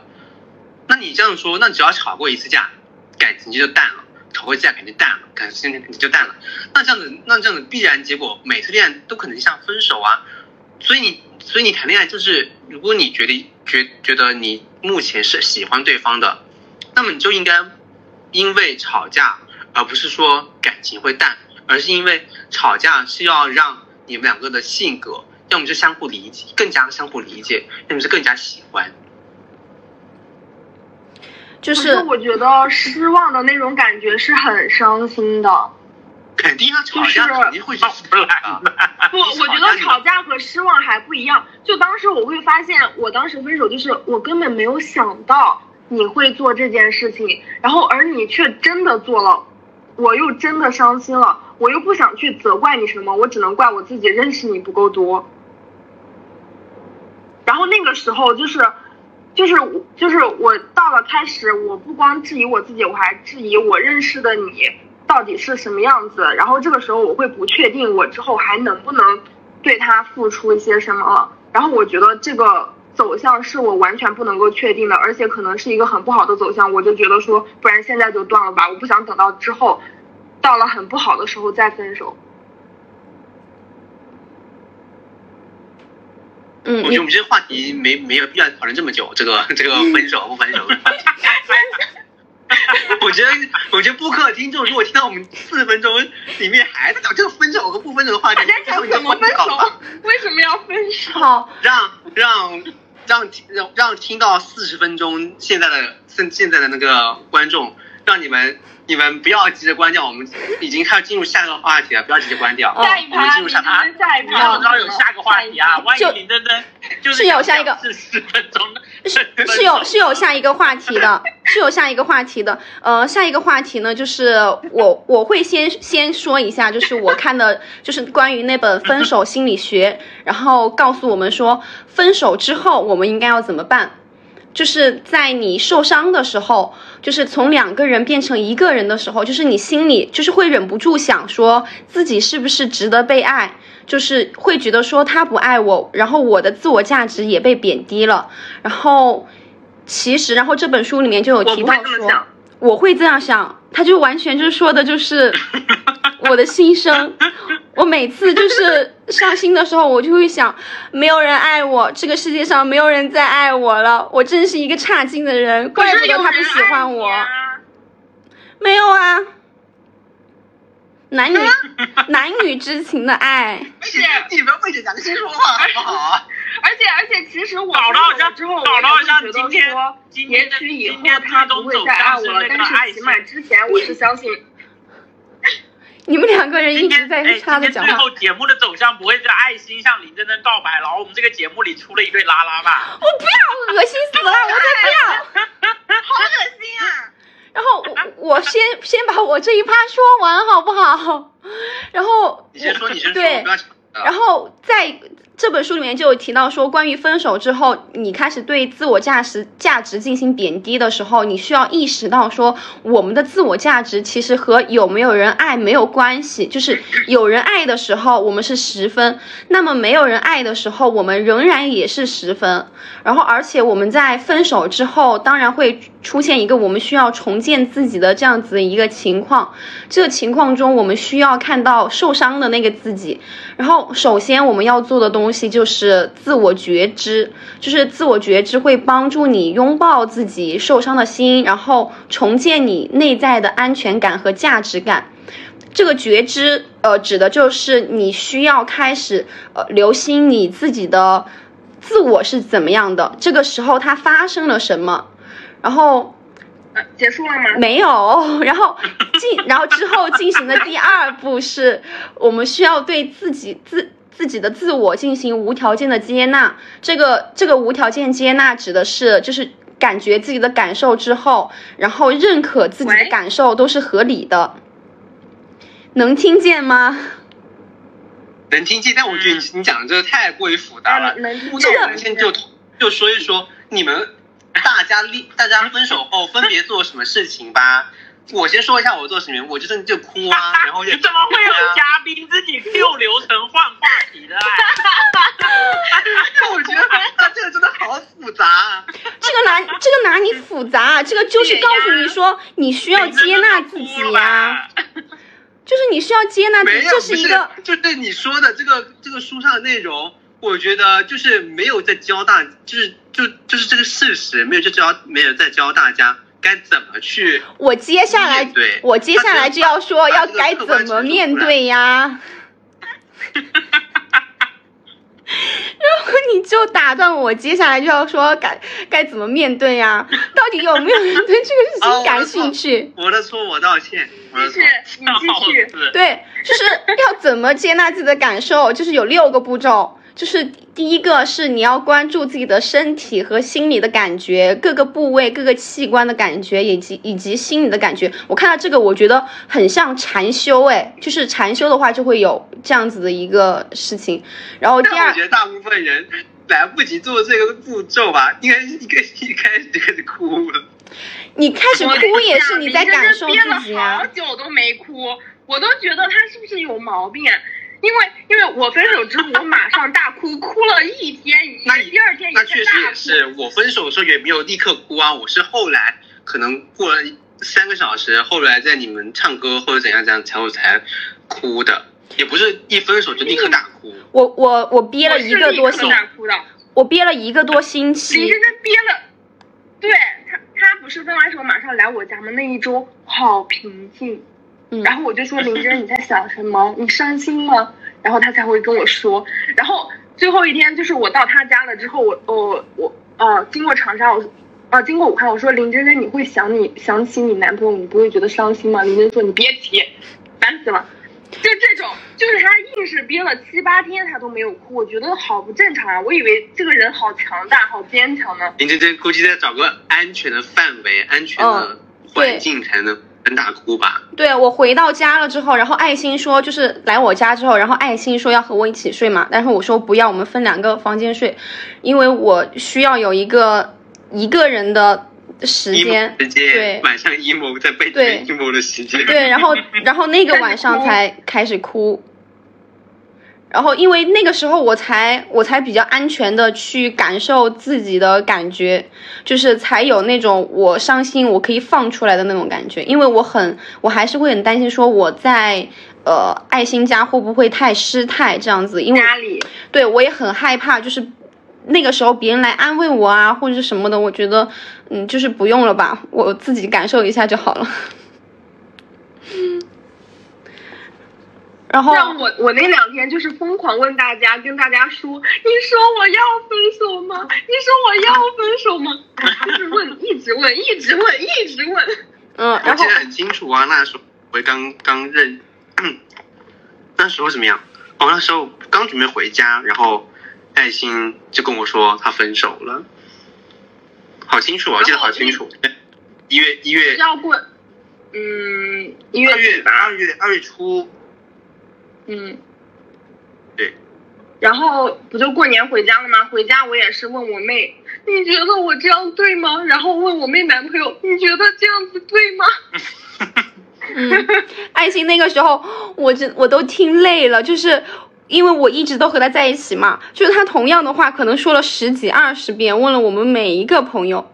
那你这样说，那只要吵过一次架，感情就淡了；吵过架，感情淡了，感情感情就淡了。那这样子，那这样子必然结果，每次恋爱都可能像分手啊。所以你，所以你谈恋爱就是，如果你觉得觉觉得你目前是喜欢对方的，那么你就应该因为吵架，而不是说感情会淡，而是因为吵架是要让你们两个的性格，要么是相互理解，更加相互理解，要么是更加喜欢。就可是我觉得失望的那种感觉是很伤心的。肯定要吵架，就是肯定会是不来啊。不，我觉得吵架和失望还不一样。就当时我会发现，我当时分手就是我根本没有想到你会做这件事情，然后而你却真的做了，我又真的伤心了，我又不想去责怪你什么，我只能怪我自己认识你不够多。然后那个时候就是。就是我就是我到了开始，我不光质疑我自己，我还质疑我认识的你到底是什么样子。然后这个时候我会不确定我之后还能不能对他付出一些什么了。然后我觉得这个走向是我完全不能够确定的，而且可能是一个很不好的走向。我就觉得说，不然现在就断了吧，我不想等到之后到了很不好的时候再分手。嗯，我觉得我们这个话题没没有必要讨论这么久，这个这个分手不分手的话题。我觉得，我觉得播客听众如果听到我们四分钟里面还在讲这个分手和不分手的话题，在讲怎么分手？为什么要分手？好，让让让让让听到四十分钟现在的现现在的那个观众，让你们你们不要急着关掉，我们已经开始进入下一个话题了，不要急着关掉。下一我们趴，进入下一趴。下一你要趴，知道有下个话题啊，万一林真真就是有下一个是十分钟的，是是有是有下一个话题的，是有下一个话题的。呃，下一个话题呢，就是我我会先先说一下，就是我看的，就是关于那本《分手心理学》，然后告诉我们说，分手之后我们应该要怎么办。就是在你受伤的时候，就是从两个人变成一个人的时候，就是你心里就是会忍不住想说自己是不是值得被爱，就是会觉得说他不爱我，然后我的自我价值也被贬低了，然后其实，然后这本书里面就有提到说，我会这样想，他就完全就是说的就是 我的心声。我每次就是伤心的时候，我就会想，没有人爱我，这个世界上没有人再爱我了，我真是一个差劲的人，怪不得他不喜欢我。没有啊，男女 男女之情的爱，而且你们为着良心说话好不好？而且而且，其实我搞到好像之后，我搞得好像也会觉得今天说，今天的也许以后今天他不会再爱我了，但是起码之前我是 相信。你们两个人一直在哎，插着讲话。今天最后节目的走向不会是爱心向林真真告白，然后我们这个节目里出了一对拉拉吧？我不要，恶心死了，我才不要。好恶心啊！然后我我先先把我这一趴说完好不好？然后你先说，你先说，对不要抢。然后在这本书里面就有提到说，关于分手之后，你开始对自我价值价值进行贬低的时候，你需要意识到说，我们的自我价值其实和有没有人爱没有关系，就是有人爱的时候我们是十分，那么没有人爱的时候我们仍然也是十分。然后而且我们在分手之后，当然会出现一个我们需要重建自己的这样子一个情况。这个情况中，我们需要看到受伤的那个自己。然后，首先我们要做的东西就是自我觉知，就是自我觉知会帮助你拥抱自己受伤的心，然后重建你内在的安全感和价值感。这个觉知，呃，指的就是你需要开始，呃，留心你自己的自我是怎么样的，这个时候它发生了什么，然后呃结束了吗？没有，然后进，然后之后进行的第二步是，我们需要对自己自自己的自我进行无条件的接纳。这个这个无条件接纳指的是，就是感觉自己的感受之后，然后认可自己的感受都是合理的。能听见吗？能听见，但我觉得你你讲的这个太过于复杂了。啊能听那见我们先就就说一说你们大家立大家分手后分别做什么事情吧。我先说一下我做什么，我就真的就哭啊，然后就怎么会有嘉宾自己 Q 流程换话题的啊？我觉得他这个真的好复杂啊。这个哪这个哪里复杂啊？这个就是告诉你说，你需要接纳自己呀、就是你需要接纳这是一个就是你说的这个这个书上的内容，我觉得就是没有在教大，就是就就是这个事实，没有在教，没有在教大家该怎么去。我接下来对我接下来就要说要该怎么面对呀。然后你就打断我，接下来就要说该该怎么面对呀？到底有没有人对这个事哦情感兴趣？我的错，我道歉，我的错继续。，你继续。对，就是要怎么接纳自己的感受，就是有六个步骤。就是第一个是你要关注自己的身体和心理的感觉，各个部位、各个器官的感觉，以及以及心理的感觉。我看到这个，我觉得很像禅修，哎，就是禅修的话就会有这样子的一个事情。然后第二但我觉，得大部分人来不及做这个步骤吧，应该是一个一开始就开始哭了。你开始哭也是你在感受憋了自己啊好。久都没哭，我都觉得他是不是有毛病？因为因为我分手之后，我马上大哭，哭了一天，那你第二天也那确实是大哭。也是，我分手的时候也没有立刻哭啊，我是后来可能过了三个小时，后来在你们唱歌或者怎样怎样才我才哭的，也不是一分手就立刻大哭。我我我憋了一个多星期立刻，大哭的。我憋了一个多星林期真。真憋了，对他，他不是分完手马上来我家吗？那一周好平静。嗯然后我就说林真，你在想什么？你伤心吗？然后他才会跟我说。然后最后一天就是我到他家了之后，我我我呃经过长沙，我啊经过武汉，我说林真真，你会想你想起你男朋友，你不会觉得伤心吗？林真说你别提，烦死了。就这种，就是他硬是憋了七八天，他都没有哭，我觉得好不正常啊！我以为这个人好强大、好坚强呢。林真真估计在找个安全的范围、安全的环境才能能大哭吧。对我回到家了之后，然后爱心说就是来我家之后，然后爱心说要和我一起睡嘛，但是我说不要，我们分两个房间睡，因为我需要有一个一个人的时间。时间，对晚上 emo 在被对 emo 的时间。对，然后 然后那个晚上才开始哭，然后因为那个时候我才我才比较安全的去感受自己的感觉，就是才有那种我伤心我可以放出来的那种感觉，因为我很我还是会很担心说我在呃爱心家会不会太失态这样子，因为家里对我也很害怕，就是那个时候别人来安慰我啊，或者是什么的，我觉得嗯，就是不用了吧，我自己感受一下就好了。然后像我，我那两天就是疯狂问大家，跟大家说，你说我要分手吗？你说我要分手吗？就是问，一直问，一直问，一直问。嗯，然后我记得很清楚啊，那时候我刚刚认，那时候怎么样？哦，那时候刚准备回家，然后爱心就跟我说他分手了，好清楚啊，我记得好清楚。一月一月要过，嗯，一二月月底吧，二月二月初，嗯，对。然后不就过年回家了吗？回家我也是问我妹，你觉得我这样对吗？然后问我妹男朋友，你觉得这样子对吗？嗯，爱心那个时候，我真我都听累了，就是因为我一直都和他在一起嘛，就是他同样的话可能说了十几二十遍，问了我们每一个朋友。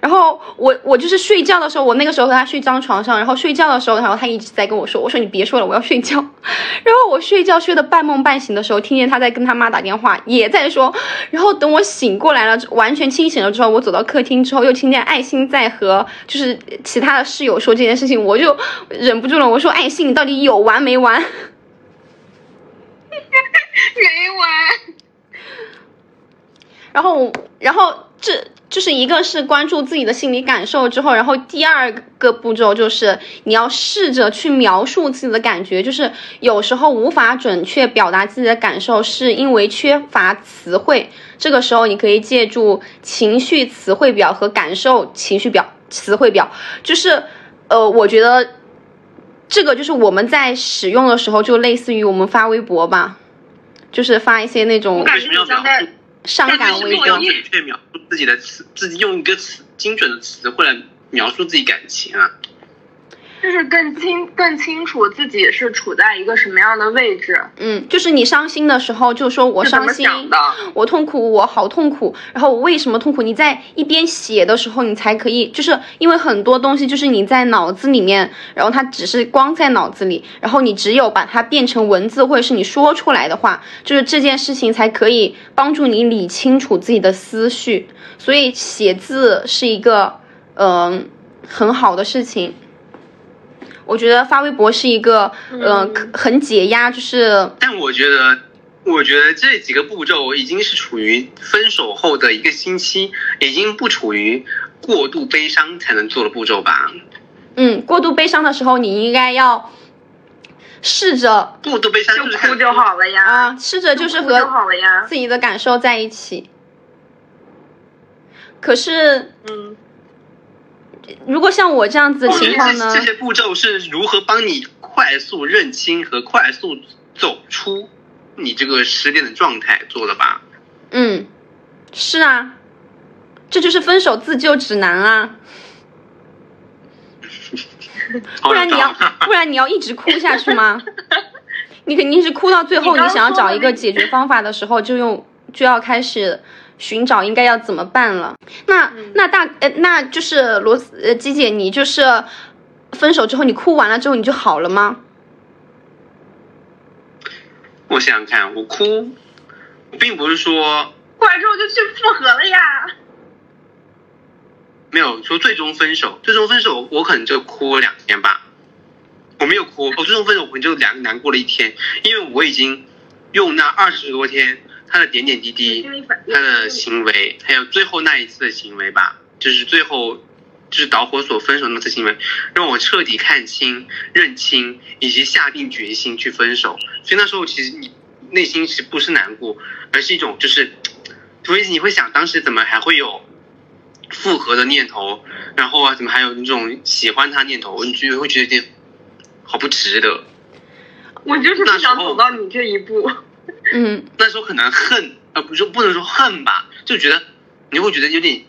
然后我我就是睡觉的时候，我那个时候和他睡一张床上，然后睡觉的时候，然后他一直在跟我说，我说你别说了，我要睡觉。然后我睡觉睡得半梦半醒的时候，听见他在跟他妈打电话，也在说。然后等我醒过来了，完全清醒了之后，我走到客厅之后，又听见爱心在和就是其他的室友说这件事情，我就忍不住了，我说爱心，你到底有完没完？没完。然后，然后这就是一个是关注自己的心理感受之后，然后第二个步骤就是你要试着去描述自己的感觉，就是有时候无法准确表达自己的感受，是因为缺乏词汇。这个时候你可以借助情绪词汇表和感受情绪表词汇表，就是呃，我觉得这个就是我们在使用的时候，就类似于我们发微博吧，就是发一些那种我感觉你像在伤感微博要。准确描述自己的词，自己用一个词精准的词汇来描述自己感情啊。就是更清更清楚自己是处在一个什么样的位置，嗯，就是你伤心的时候，就说我伤心，我痛苦，我好痛苦。然后我为什么痛苦？你在一边写的时候，你才可以，就是因为很多东西就是你在脑子里面，然后它只是光在脑子里，然后你只有把它变成文字，或者是你说出来的话，就是这件事情才可以帮助你理清楚自己的思绪。所以写字是一个嗯、很好的事情。我觉得发微博是一个，呃，很解压，就是但我觉得，我觉得这几个步骤已经是处于分手后的一个星期，已经不处于过度悲伤才能做的步骤吧。嗯，过度悲伤的时候，你应该要试着过度悲伤就是哭就好了呀，啊，试着就是和。自己的感受在一起。可是，嗯，如果像我这样子的情况呢这？些步骤是如何帮你快速认清和快速走出你这个失恋的状态做的吧？嗯，是啊，这就是分手自救指南啊！不然你要，不然你要一直哭下去吗？你肯定是哭到最后，你想要找一个解决方法的时候，就用就要开始寻找应该要怎么办了。那那大呃，那就是罗斯呃鸡姐，你就是分手之后，你哭完了之后你就好了吗？我想想看，我哭，我并不是说哭完之后就去复合了呀。没有说最终分手，最终分手我可能就哭了两天吧。我没有哭，我最终分手我可能就两难过了一天，因为我已经用那二十多天他的点点滴滴，他的行为，还有最后那一次的行为吧，就是最后就是导火索分手那次行为，让我彻底看清、认清以及下定决心去分手。所以那时候其实你内心其实不是难过，而是一种就是，所以你会想当时怎么还会有复合的念头，然后啊怎么还有那种喜欢他念头，你就会觉得有点好不值得。我就是不想走到你这一步。嗯那时候可能恨，呃，不是不能说恨吧，就觉得你会觉得有点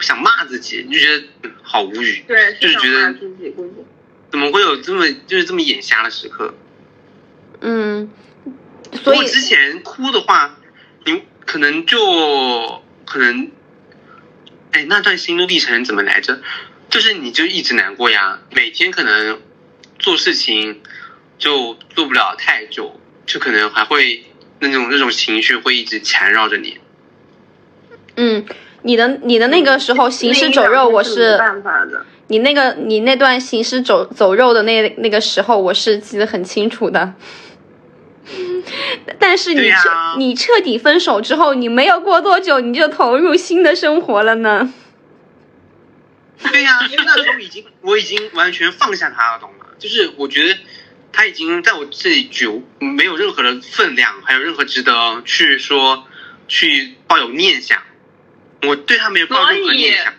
想骂自己，你就觉得嗯好无语，对，就是觉得自己估计。怎么会有这么就是这么眼瞎的时刻？嗯，所以如果之前哭的话，你可能就可能，哎，那段心路历程怎么来着？就是你就一直难过呀，每天可能做事情就做不了太久，就可能还会那种那种情绪会一直缠绕着你。嗯，你的你的那个时候行尸走肉，我是没办法的。你那个你那段行尸走走肉的那那个时候，我是记得很清楚的。但是你你彻底分手之后，你没有过多久你就投入新的生活了呢。对呀、因为那时候已经我已经完全放下他了，懂吗？就是我觉得他已经在我这里就没有任何的分量，还有任何值得去说去抱有念想。我对他没有抱任何念想，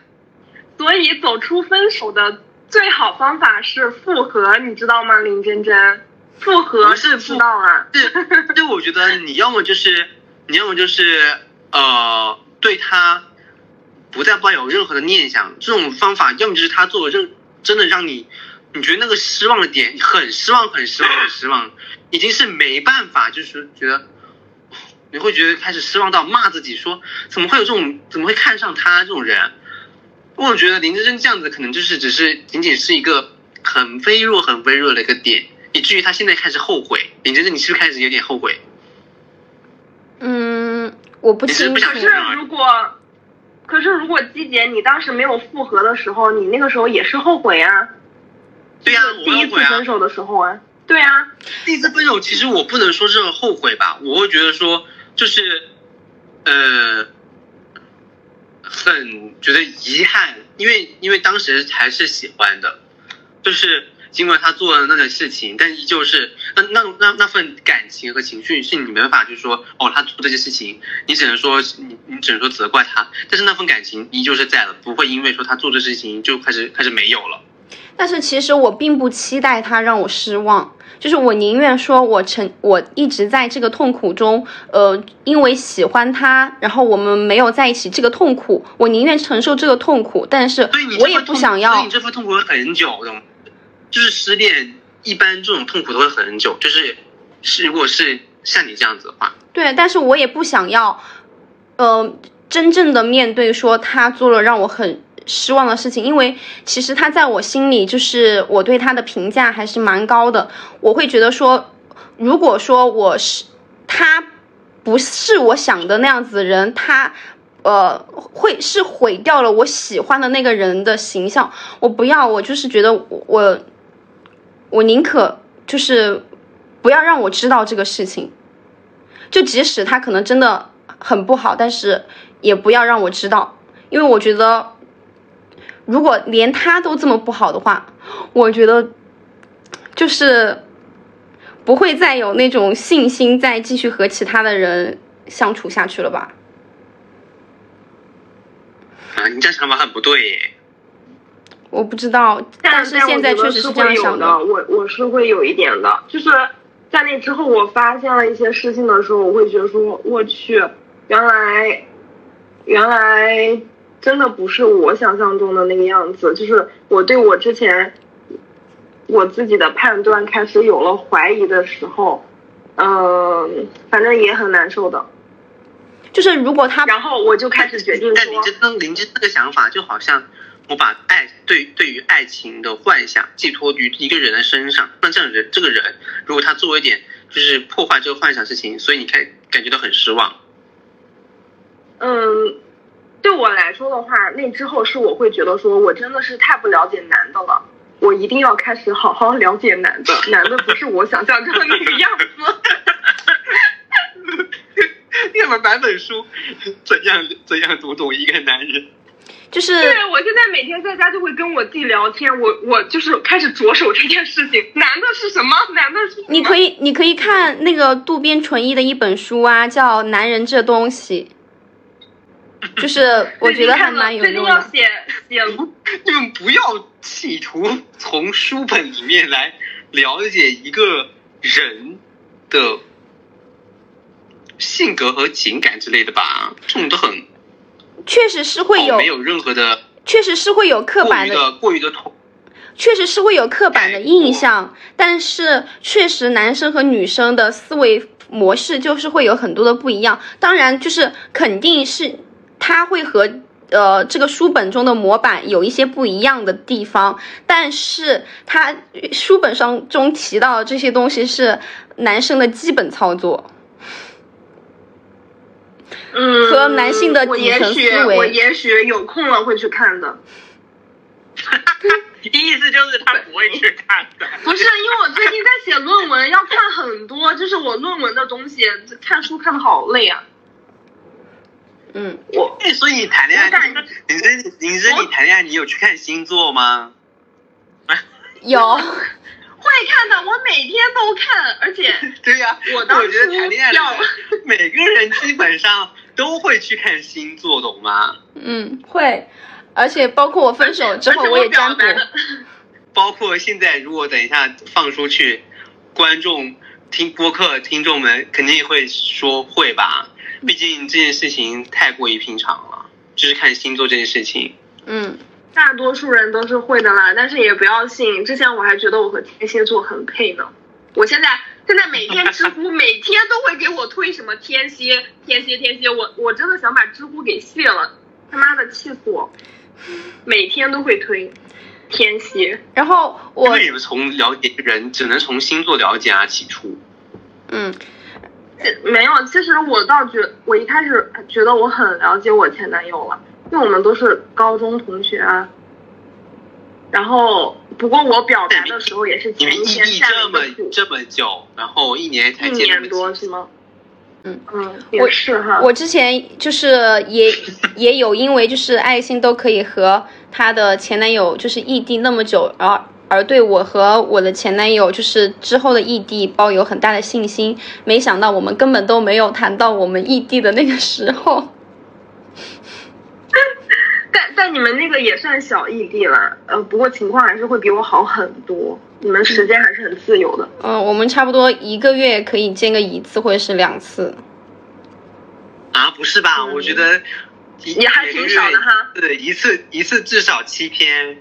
所以走出分手的最好方法是复合，你知道吗，林真真？复合不是知道啊？对对我觉得你要么就是，你要么就是呃，对他不再抱有任何的念想，这种方法，要么就是他做的任真的让你，你觉得那个失望的点很失望，很失望，很失望，已经是没办法，就是觉得。你会觉得开始失望到骂自己，说怎么会有这种，怎么会看上他这种人？我觉得林真真这样子，可能就是只是仅仅是一个很微弱、很微弱的一个点，以至于他现在开始后悔。林真真，你是不是开始有点后悔？嗯，我不清楚不想可是如果，可是如果季姐你当时没有复合的时候，你那个时候也是后悔啊。对呀、就是第一次分。手的时候啊。对啊，第一次分手，其实我不能说是后悔吧，我会觉得说就是，呃，很觉得遗憾，因为因为当时还是喜欢的，就是尽管他做了那个事情，但依旧是那那那那份感情和情绪是你没办法去说哦，他做这些事情，你只能说你你只能说责怪他，但是那份感情依旧是在的，不会因为说他做这事情就开始开始没有了。但是其实我并不期待他让我失望，就是我宁愿说我承我一直在这个痛苦中，呃，因为喜欢他，然后我们没有在一起这个痛苦，我宁愿承受这个痛苦，但是我也不想所以要你，这份痛苦会很久，的？就是失恋，一般这种痛苦都会很久。就是是如果是像你这样子的话，对，但是我也不想要，呃，真正的面对说他做了让我很失望的事情，因为其实他在我心里就是我对他的评价还是蛮高的，我会觉得说，如果说我是他不是我想的那样子的人，他。呃，会是毁掉了我喜欢的那个人的形象，我不要，我就是觉得我我我宁可就是不要让我知道这个事情，就即使他可能真的很不好，但是也不要让我知道，因为我觉得，如果连他都这么不好的话，我觉得就是不会再有那种信心再继续和其他的人相处下去了吧。啊，你这想法很不对耶。我不知道，但是现在确实是这样会有的，想的。我我是会有一点的，就是在那之后，我发现了一些事情的时候，我会觉得说，我去，原来原来真的不是我想象中的那个样子，就是我对我之前我自己的判断开始有了怀疑的时候，嗯、反正也很难受的。就是如果他然后我就开始决定说，但林芝跟林芝这个想法，就好像我把爱对对于爱情的幻想寄托于一个人的身上，那这样人这个人，如果他做一点就是破坏这个幻想事情，所以你看感觉到很失望。嗯，对我来说的话，那之后是我会觉得说我真的是太不了解男的了，我一定要开始好好了解男的，男的不是我想象中的那个样子。念了百本书，怎样怎样读懂一个男人。就是对，我现在每天在家就会跟我弟聊天，我我就是开始着手这件事情，男的是什么？男的是你可以，你可以看那个渡边淳一的一本书啊，叫《男人这东西》，就是我觉得还蛮有最近用的。要写写你们不要企图从书本里面来了解一个人的性格和情感之类的吧，这种都很确实是会有没，有任何的确实是会有刻板的，过于的过于的统。确实是会有刻板的印象，但是确实男生和女生的思维模式就是会有很多的不一样。当然，就是肯定是他会和呃这个书本中的模板有一些不一样的地方，但是他书本上中提到的这些东西是男生的基本操作。嗯和男性的我底层也许思维我也许有空了会去看的。意思就是他不会去看的。不是，因为我最近在写论文，要看很多，就是我论文的东西，看书看的好累啊。嗯，我。哎，所以你谈恋爱我感，林真，林真，你谈恋爱，你有去看星座吗？有。会看的，我每天都看，而且 对呀、我当我觉得初谈恋爱要，每个人基本上都会去看星座，懂吗？嗯会，而且包括我分手之后，我也占卜。包括现在，如果等一下放出去，观众听播客听众们肯定会说会吧，毕竟这件事情太过于平常了，就是看星座这件事情。嗯，大多数人都是会的啦，但是也不要信。之前我还觉得我和天蝎座很配呢，我现在现在每天知乎 每天都会给我推什么天蝎天蝎天蝎，我我真的想把知乎给卸了，他妈的气死我！每天都会推天蝎，然后我因为你们从了解人，只能从星座了解啊起初。嗯这没有，其实我倒觉我一开始觉得我很了解我前男友了，因为我们都是高中同学啊。然后，不过我表白的时候也是你们异前一天地这么这么久，然后一年才一见一年多是吗？嗯嗯，我是哈。我之前就是也 也有因为就是爱心都可以和她的前男友就是异地那么久，而而对我和我的前男友就是之后的异地抱有很大的信心，没想到我们根本都没有谈到我们异地的那个时候。但但你们那个也算小异地了，呃，不过情况还是会比我好很多。你们时间还是很自由的。嗯，我们差不多一个月可以见个一次或者是两次。啊，不是吧？嗯我觉得一也还挺少的哈。对，一次一次至少七天。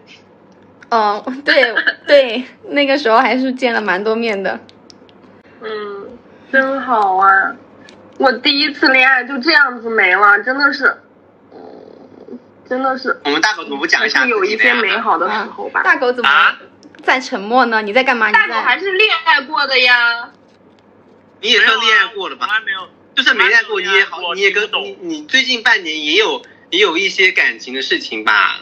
嗯，对对，那个时候还是见了蛮多面的。嗯，真好啊！我第一次恋爱就这样子没了，真的是，嗯，真的是我们大狗怎么不讲一下有一些美好的时啊候吧。大狗怎么啊在沉默呢？你在干嘛？大狗还？是恋爱过的呀。你也算恋爱过了吧从？来没有。就算没恋爱过，你也好，你也跟你你最近半年也有也有一些感情的事情吧？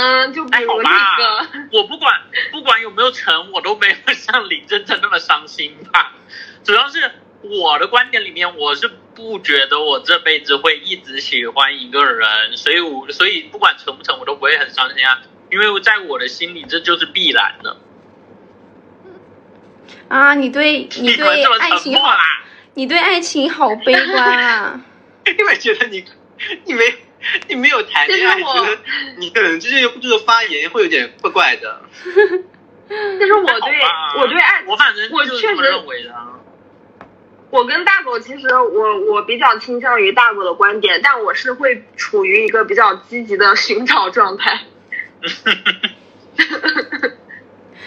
嗯，就比如吧那个，，我不管不管有没有成，我都没有像李真真那么伤心吧。主要是我的观点里面，我是不觉得我这辈子会一直喜欢一个人，所以我所以不管成不成，我都不会很伤心啊，因为在我的心里这就是必然的。啊，你对 你对爱情好，啦？你对爱情好悲观啊！因为觉得你你没 你没有谈恋我觉得你可能就是这个发言会有点怪怪的。但是我对我对爱我反正我确实就是这么认为的啊。我跟大狗其实我我比较倾向于大狗的观点，但我是会处于一个比较积极的寻找状态。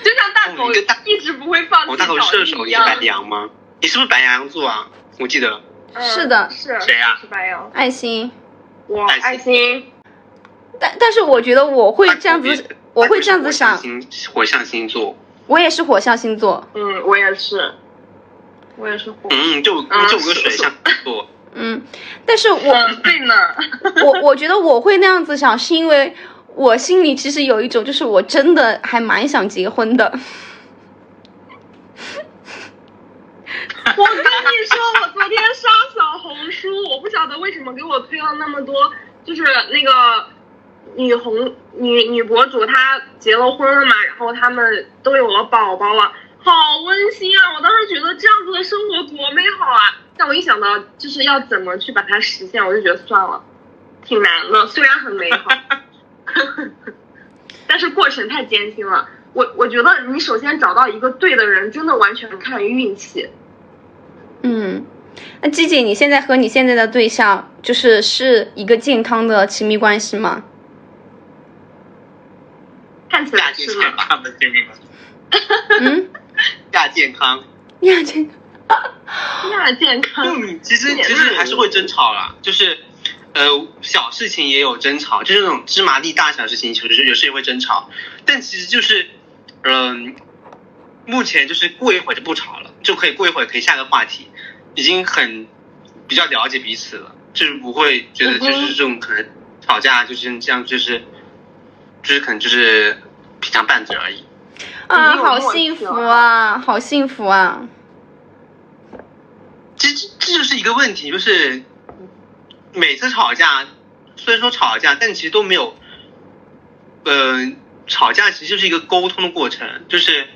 就像大狗一直不会放弃我大狗射手，一样。你是白羊吗？你是不是白羊座啊？我记得。嗯是的是谁呀是白羊，爱心，我爱心。但但是我觉得我会这样子，我会这样子想火象，星火象星座，我也是火象星座，嗯，我也是，我也是火。嗯，就嗯就水象星座。嗯，但是我嗯，对呢。我我觉得我会那样子想，是因为我心里其实有一种，就是我真的还蛮想结婚的。我跟你说，我昨天刷小红书，我不晓得为什么给我推了那么多，就是那个女红女女博主，她结了婚了嘛，然后他们都有了宝宝了，好温馨啊！我当时觉得这样子的生活多美好啊！但我一想到就是要怎么去把它实现，我就觉得算了，挺难的，虽然很美好，但是过程太艰辛了。我我觉得你首先找到一个对的人，真的完全看运气。嗯，那季姐，你现在和你现在的对象就是是一个健康的亲密关系吗？看起来是吗？他们经历了。嗯，亚健康，呀，这个亚健康，嗯其实其实还是会争吵啦，就是呃小事情也有争吵，就是那种芝麻粒大小事情，有时有时也会争吵，但其实就是嗯、目前就是过一会儿就不吵了，就可以过一会儿可以下个话题，已经很比较了解彼此了，就是不会觉得就是这种可能吵架就是这样，就是就是可能就是平常拌嘴而已。啊，好幸福啊，好幸福啊！这这这就是一个问题，就是每次吵架，虽然说吵架，但其实都没有，呃，吵架其实就是一个沟通的过程，就是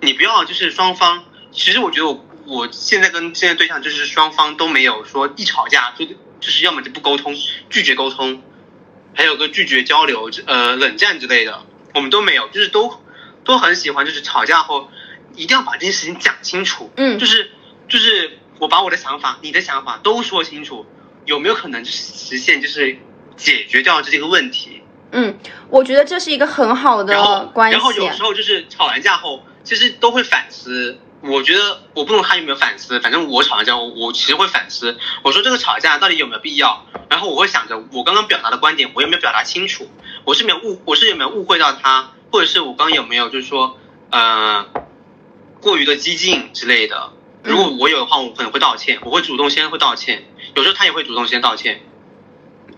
你不要就是双方，其实我觉得我我现在跟现在对象就是双方都没有说一吵架就就是要么就不沟通，拒绝沟通，还有个拒绝交流，呃，冷战之类的，我们都没有，就是都都很喜欢，就是吵架后一定要把这件事情讲清楚，嗯就是就是我把我的想法、你的想法都说清楚，有没有可能就是实现就是解决掉这个问题？嗯，我觉得这是一个很好的关系。然后有时候就是吵完架后，其实都会反思。我觉得我不懂他有没有反思，反正我吵完架，我我其实会反思。我说这个吵架到底有没有必要？然后我会想着我刚刚表达的观点，我有没有表达清楚？我是没有误，我是有没有误会到他，或者是我刚刚有没有就是说呃过于的激进之类的？如果我有的话，我可能会道歉，我会主动先会道歉。有时候他也会主动先道歉。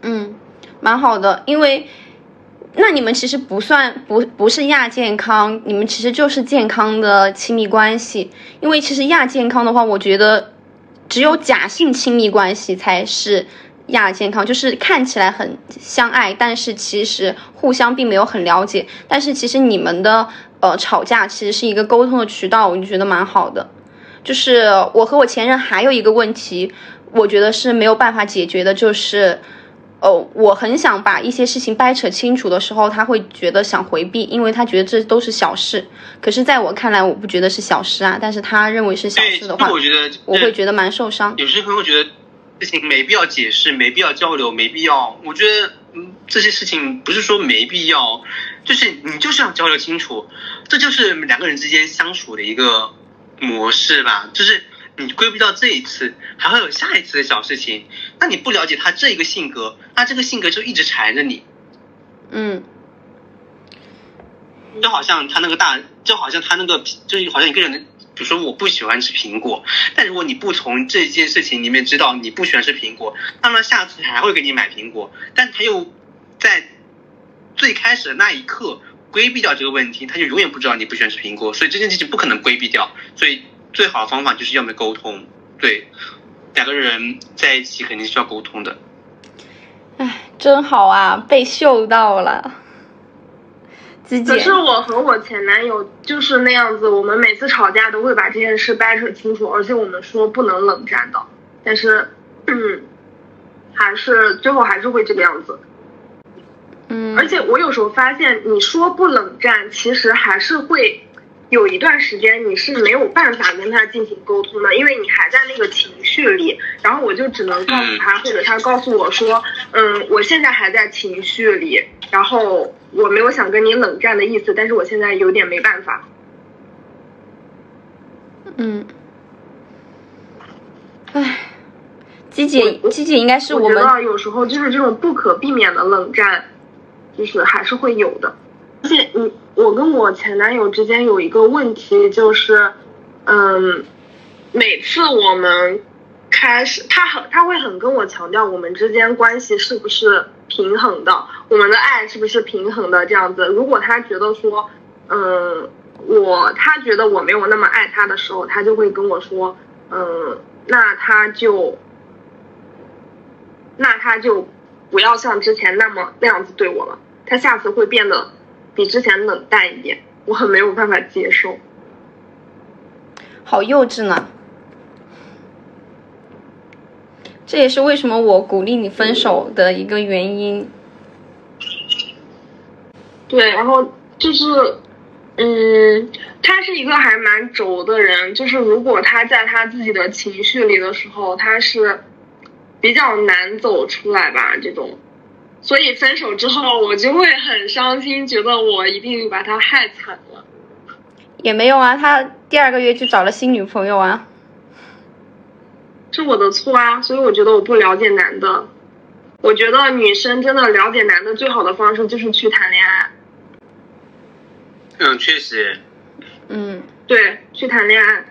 嗯，蛮好的，因为那你们其实不算不不是亚健康，你们其实就是健康的亲密关系。因为其实亚健康的话，我觉得只有假性亲密关系才是亚健康，就是看起来很相爱，但是其实互相并没有很了解。但是其实你们的呃吵架其实是一个沟通的渠道，我就觉得蛮好的。就是我和我前任还有一个问题，我觉得是没有办法解决的，就是。哦，我很想把一些事情掰扯清楚的时候，他会觉得想回避，因为他觉得这都是小事。可是，在我看来，我不觉得是小事啊。但是他认为是小，事的话，我觉得我会觉得蛮受伤。有些朋友觉得事情没必要解释，没必要交流，没必要。我觉得，嗯，这些事情不是说没必要，就是你就是要交流清楚，这就是两个人之间相处的一个模式吧。就是你规避到这一次，还会有下一次的小事情。那你不了解他这一个性格，那这个性格就一直缠着你。嗯就好像他那个大，就好像他那个，就是好像一个人的，比如说我不喜欢吃苹果，但如果你不从这件事情里面知道你不喜欢吃苹果，那么下次还会给你买苹果，但他又在最开始的那一刻规避掉这个问题，他就永远不知道你不喜欢吃苹果，所以这件事情不可能规避掉，所以最好的方法就是要么沟通，对，两个人在一起肯定是要沟通的。唉，真好啊，被秀到了。可，是我和我前男友就是那样子，我们每次吵架都会把这件事掰扯清楚，而且我们说不能冷战的，但是，嗯，还是最后还是会这个样子。嗯，而且我有时候发现，你说不冷战，其实还是会有一段时间你是没有办法跟他进行沟通的，因为你还在那个情绪里。然后我就只能告诉他，或者他告诉我说，嗯，我现在还在情绪里，然后我没有想跟你冷战的意思，但是我现在有点没办法。嗯，唉，鸡姐，我鸡姐应该是我觉得有时候就是这种不可避免的冷战，就是还是会有的。而且你，我跟我前男友之间有一个问题，就是，嗯，每次我们开始，他很他会很跟我强调我们之间关系是不是平衡的，我们的爱是不是平衡的这样子。如果他觉得说，嗯，我他觉得我没有那么爱他的时候，他就会跟我说，嗯，那他就。那他就不要像之前那么那样子对我了，他下次会变得比之前冷淡一点，我很没有办法接受。好幼稚呢。这也是为什么我鼓励你分手的一个原因。对，然后就是，嗯，他是一个还蛮轴的人，就是如果他在他自己的情绪里的时候，他是比较难走出来吧，这种。所以分手之后，我就会很伤心，觉得我一定把他害惨了。也没有啊，他第二个月就找了新女朋友啊。是我的错啊，所以我觉得我不了解男的。我觉得女生真的了解男的最好的方式就是去谈恋爱，嗯，确实，嗯，对，去谈恋爱，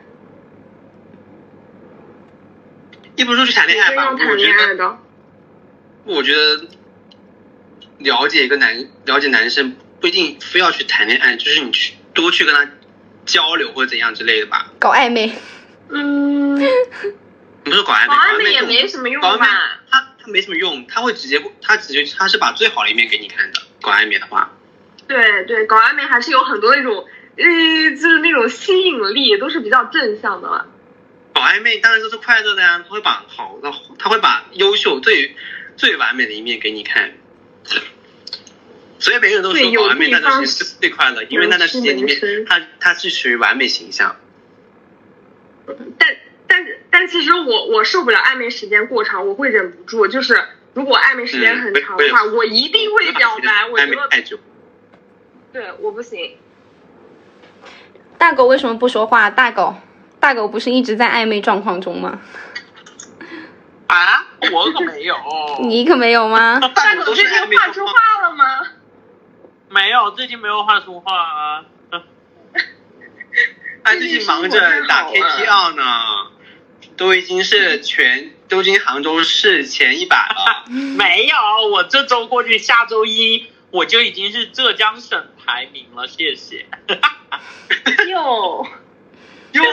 也不是说去谈恋爱吧，谈我觉得，恋爱的。我觉得了解一个男了解男生不一定非要去谈恋爱，就是你去多去跟他交流或者怎样之类的吧。搞暧昧。嗯，不是搞暧昧，搞暧昧也没什么用搞暧昧吧？他他没什么用，他会直接他直接他是把最好的一面给你看的。搞暧昧的话，对对，搞暧昧还是有很多那种，呃，就是那种吸引力，都是比较正向的嘛。搞暧昧当然都是快乐的呀，他会把好的，他会把优秀最最完美的一面给你看。所以每个人都对有说完美那段时间是最快乐，因为那段时间里面他他是属于完美形象。但但是但其实我我受不了暧昧时间过长，我会忍不住，就是如果暧昧时间很长的话，嗯我一定会表白。我觉暧昧得太久，对我不行。大狗为什么不说话？大狗，大狗不是一直在暧昧状况中吗？啊，我可没有，你可没有吗？大狗最近画出。画了吗？没有，最近没有画出画啊。他最近忙着打 KPL 呢，都已经是全 都已经杭州市前一百了。没有，我这周过去，下周一我就已经是浙江省排名了，谢谢。哟，哟，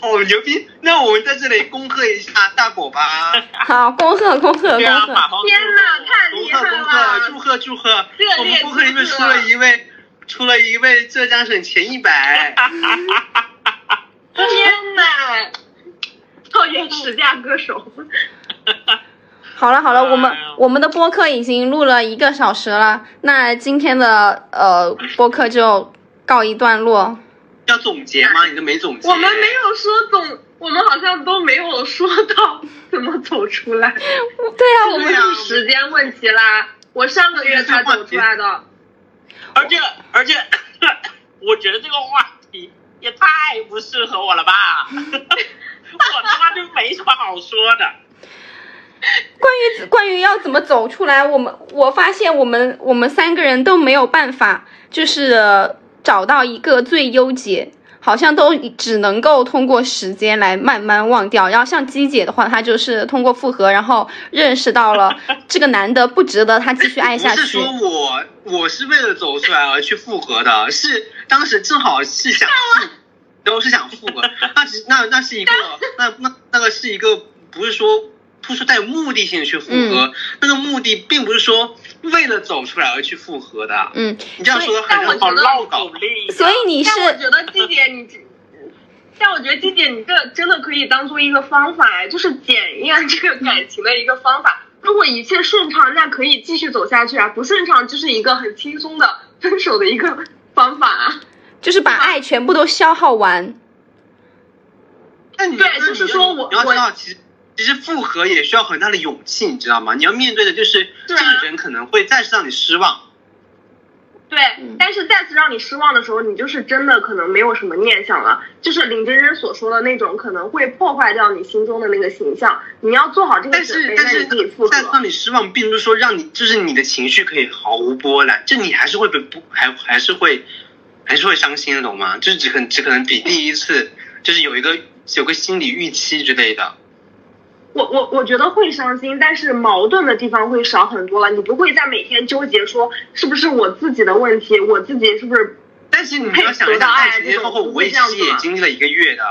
好牛逼！那我们在这里恭贺一下大果吧，好，恭贺恭贺恭贺！天哪，太厉害贺恭贺，了！祝贺祝贺！我们播客里面出了一位，出了一位浙江省前一百。天哪，校园实价歌手。好了好了，我们我们的播客已经录了一个小时了，那今天的呃播客就告一段落。要总结吗？你都没总结。我们没有说总，我们好像都没有说到 怎么走出来。对啊，我们是时间问题啦。我上个月才走出来的。而且而且，我觉得这个话题也太不适合我了吧！我他妈就没什么好说的。关于关于要怎么走出来，我们我发现我们我们三个人都没有办法，就是找到一个最优解，好像都只能够通过时间来慢慢忘掉。然后像姬姐的话，她就是通过复合，然后认识到了 这个男的不值得她继续爱下去不是。说我我是为了走出来而去复合的，是当时正好是想复，都是想复合，那只那那是一个那那那个是一个不是说不是带有目的性去复合，那个目的并不是说为了走出来而去复合的。嗯，你这样说的但很像我觉得好绕搞口。令。所以你是但我觉得季姐你这，但我觉得季姐你这真的可以当做一个方法哎，就是检验这个感情的一个方法。如果一切顺畅，那可以继续走下去啊；不顺畅，就是一个很轻松的分手的一个方法啊。就是把爱全部都消耗完。那你对就是说我你要知道，其实其实复合也需要很大的勇气，你知道吗？你要面对的就是这个人可能会再次让你失望。对，但是再次让你失望的时候，你就是真的可能没有什么念想了，就是林真真所说的那种，可能会破坏掉你心中的那个形象。你要做好这个但准备，是但是那你自己复再次。让你失望，并不是说让你就是你的情绪可以毫无波澜，就你还是会被不还还是会还是会伤心的，懂吗？就是只可能只可能比第一次就是有一个有个心理预期之类的。我我我觉得会伤心，但是矛盾的地方会少很多了。你不会再每天纠结说是不是我自己的问题，我自己是不是但是你要想一想，爱情后后，我也其实也经历了一个月的，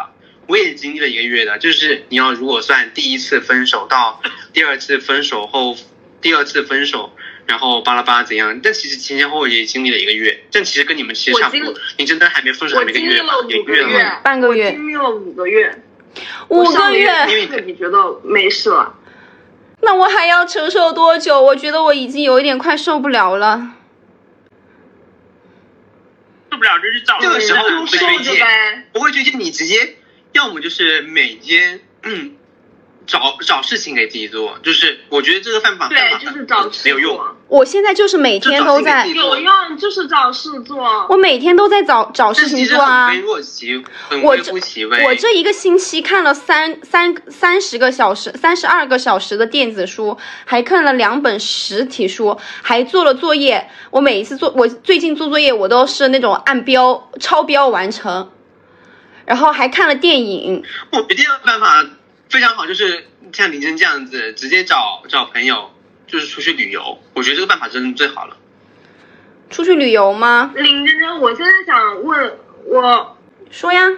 我也经历了一个月的，就是你要如果算第一次分手到第二次分手后，第二次分手，然后巴拉巴拉怎样，但其实前前后后也经历了一个月，但其实跟你们其实差不多，你真的还没分手还没个我经历月吧一，个也月了半个月我经历了五个月，五个月，因为彻底觉得没事了。那我还要承受多久？我觉得我已经有一点快受不了了。受不了就去找这个时候就受着会推荐，呗。我会推荐你直接，要么就是每天嗯找找事情给自己做，就是我觉得这个办法办对，法就是找没有用。我现在就是每天都在有用，就是找事做。我每天都在找找事情做啊。微弱其，很微我这乎其微。我这一个星期看了三三三十个小时，三十二个小时的电子书，还看了两本实体书，还做了作业。我每一次做，我最近做作业，我都是那种按标超标完成，然后还看了电影。我觉得这个办法非常好，就是像林真这样子，直接找找朋友，就是出去旅游。我觉得这个办法真的最好了。出去旅游吗？林真真，我现在想问我，说呀，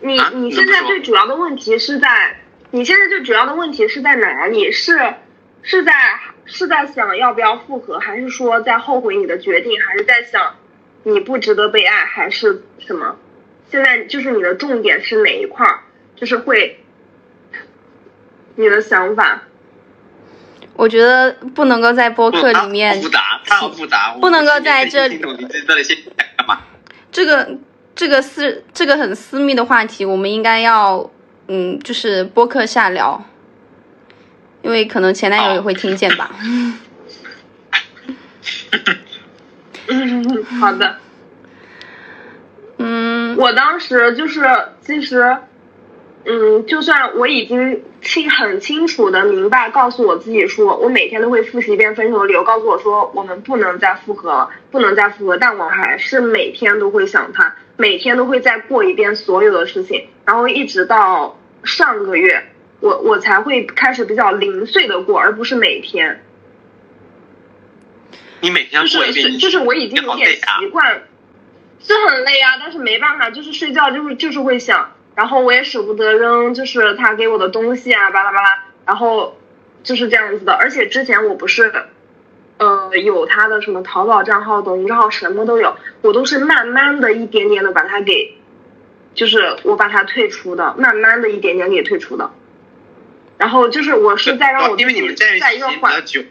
你啊你现在最主要的问题是在，你现在最主要的问题是在哪里？是是在是在想要不要复合，还是说在后悔你的决定，还是在想你不值得被爱，还是什么？现在就是你的重点是哪一块儿？就是会你的想法。我觉得不能够在播客里好面复杂，太好复杂，不能够在这里？这个这个私这个很私密的话题，我们应该要嗯，就是播客下聊，因为可能前男友也会听见吧。嗯，好的。嗯我当时就是，其实，嗯，就算我已经清很清楚的明白，告诉我自己说，我每天都会复习一遍分手的理由，告诉我说我们不能再复合了，不能再复合，但我还是每天都会想他，每天都会再过一遍所有的事情，然后一直到上个月，我我才会开始比较零碎的过，而不是每天。你每天过一遍，是就是我已经有点习惯，是很累啊，但是没办法，就是睡觉就是就是会想，然后我也舍不得扔，就是他给我的东西啊，巴拉巴拉，然后就是这样子的。而且之前我不是，呃，有他的什么淘宝账号、抖音账号，什么都有，我都是慢慢的一点点的把他给，就是我把他退出的，慢慢的一点点给退出的。然后就是我是在让我因为你们在一起比较久，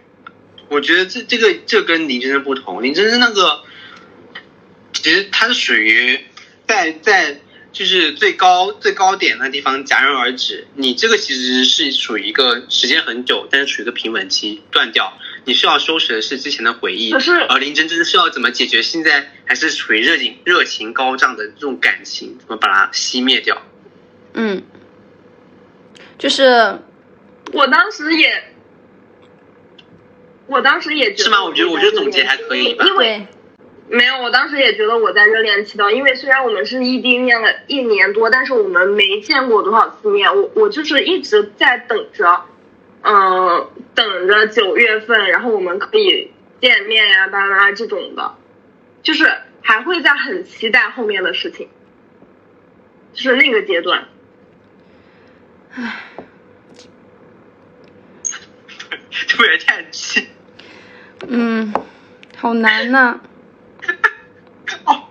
我觉得这这个这跟林真真不同，林真真那个其实他是属于在在就是最高最高点那地方戛然而止，你这个其实是属于一个时间很久，但是处于一个平稳期断掉，你需要收拾的是之前的回忆，可是而林真真是要怎么解决现在还是处于热情热情高涨的这种感情，怎么把它熄灭掉？嗯，就是我当时也，我当时也觉得是吗？我觉得我觉得总结还可以吧。因为对，没有，我当时也觉得我在热恋期的，因为虽然我们是异地恋了一年多，但是我们没见过多少次面，我我就是一直在等着，嗯、等着九月份，然后我们可以见面呀、巴拉巴拉这种的，就是还会在很期待后面的事情，就是那个阶段。突然叹气。嗯，好难呐、哦，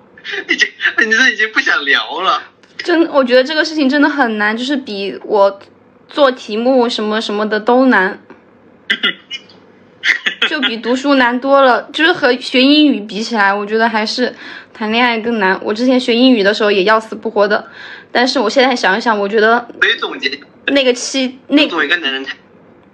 已经，你这已经不想聊了。真，我觉得这个事情真的很难，就是比我做题目什么什么的都难，就比读书难多了。就是和学英语比起来，我觉得还是谈恋爱更难。我之前学英语的时候也要死不活的，但是我现在想一想，我觉得所以总结，那个期那作为一个男人谈，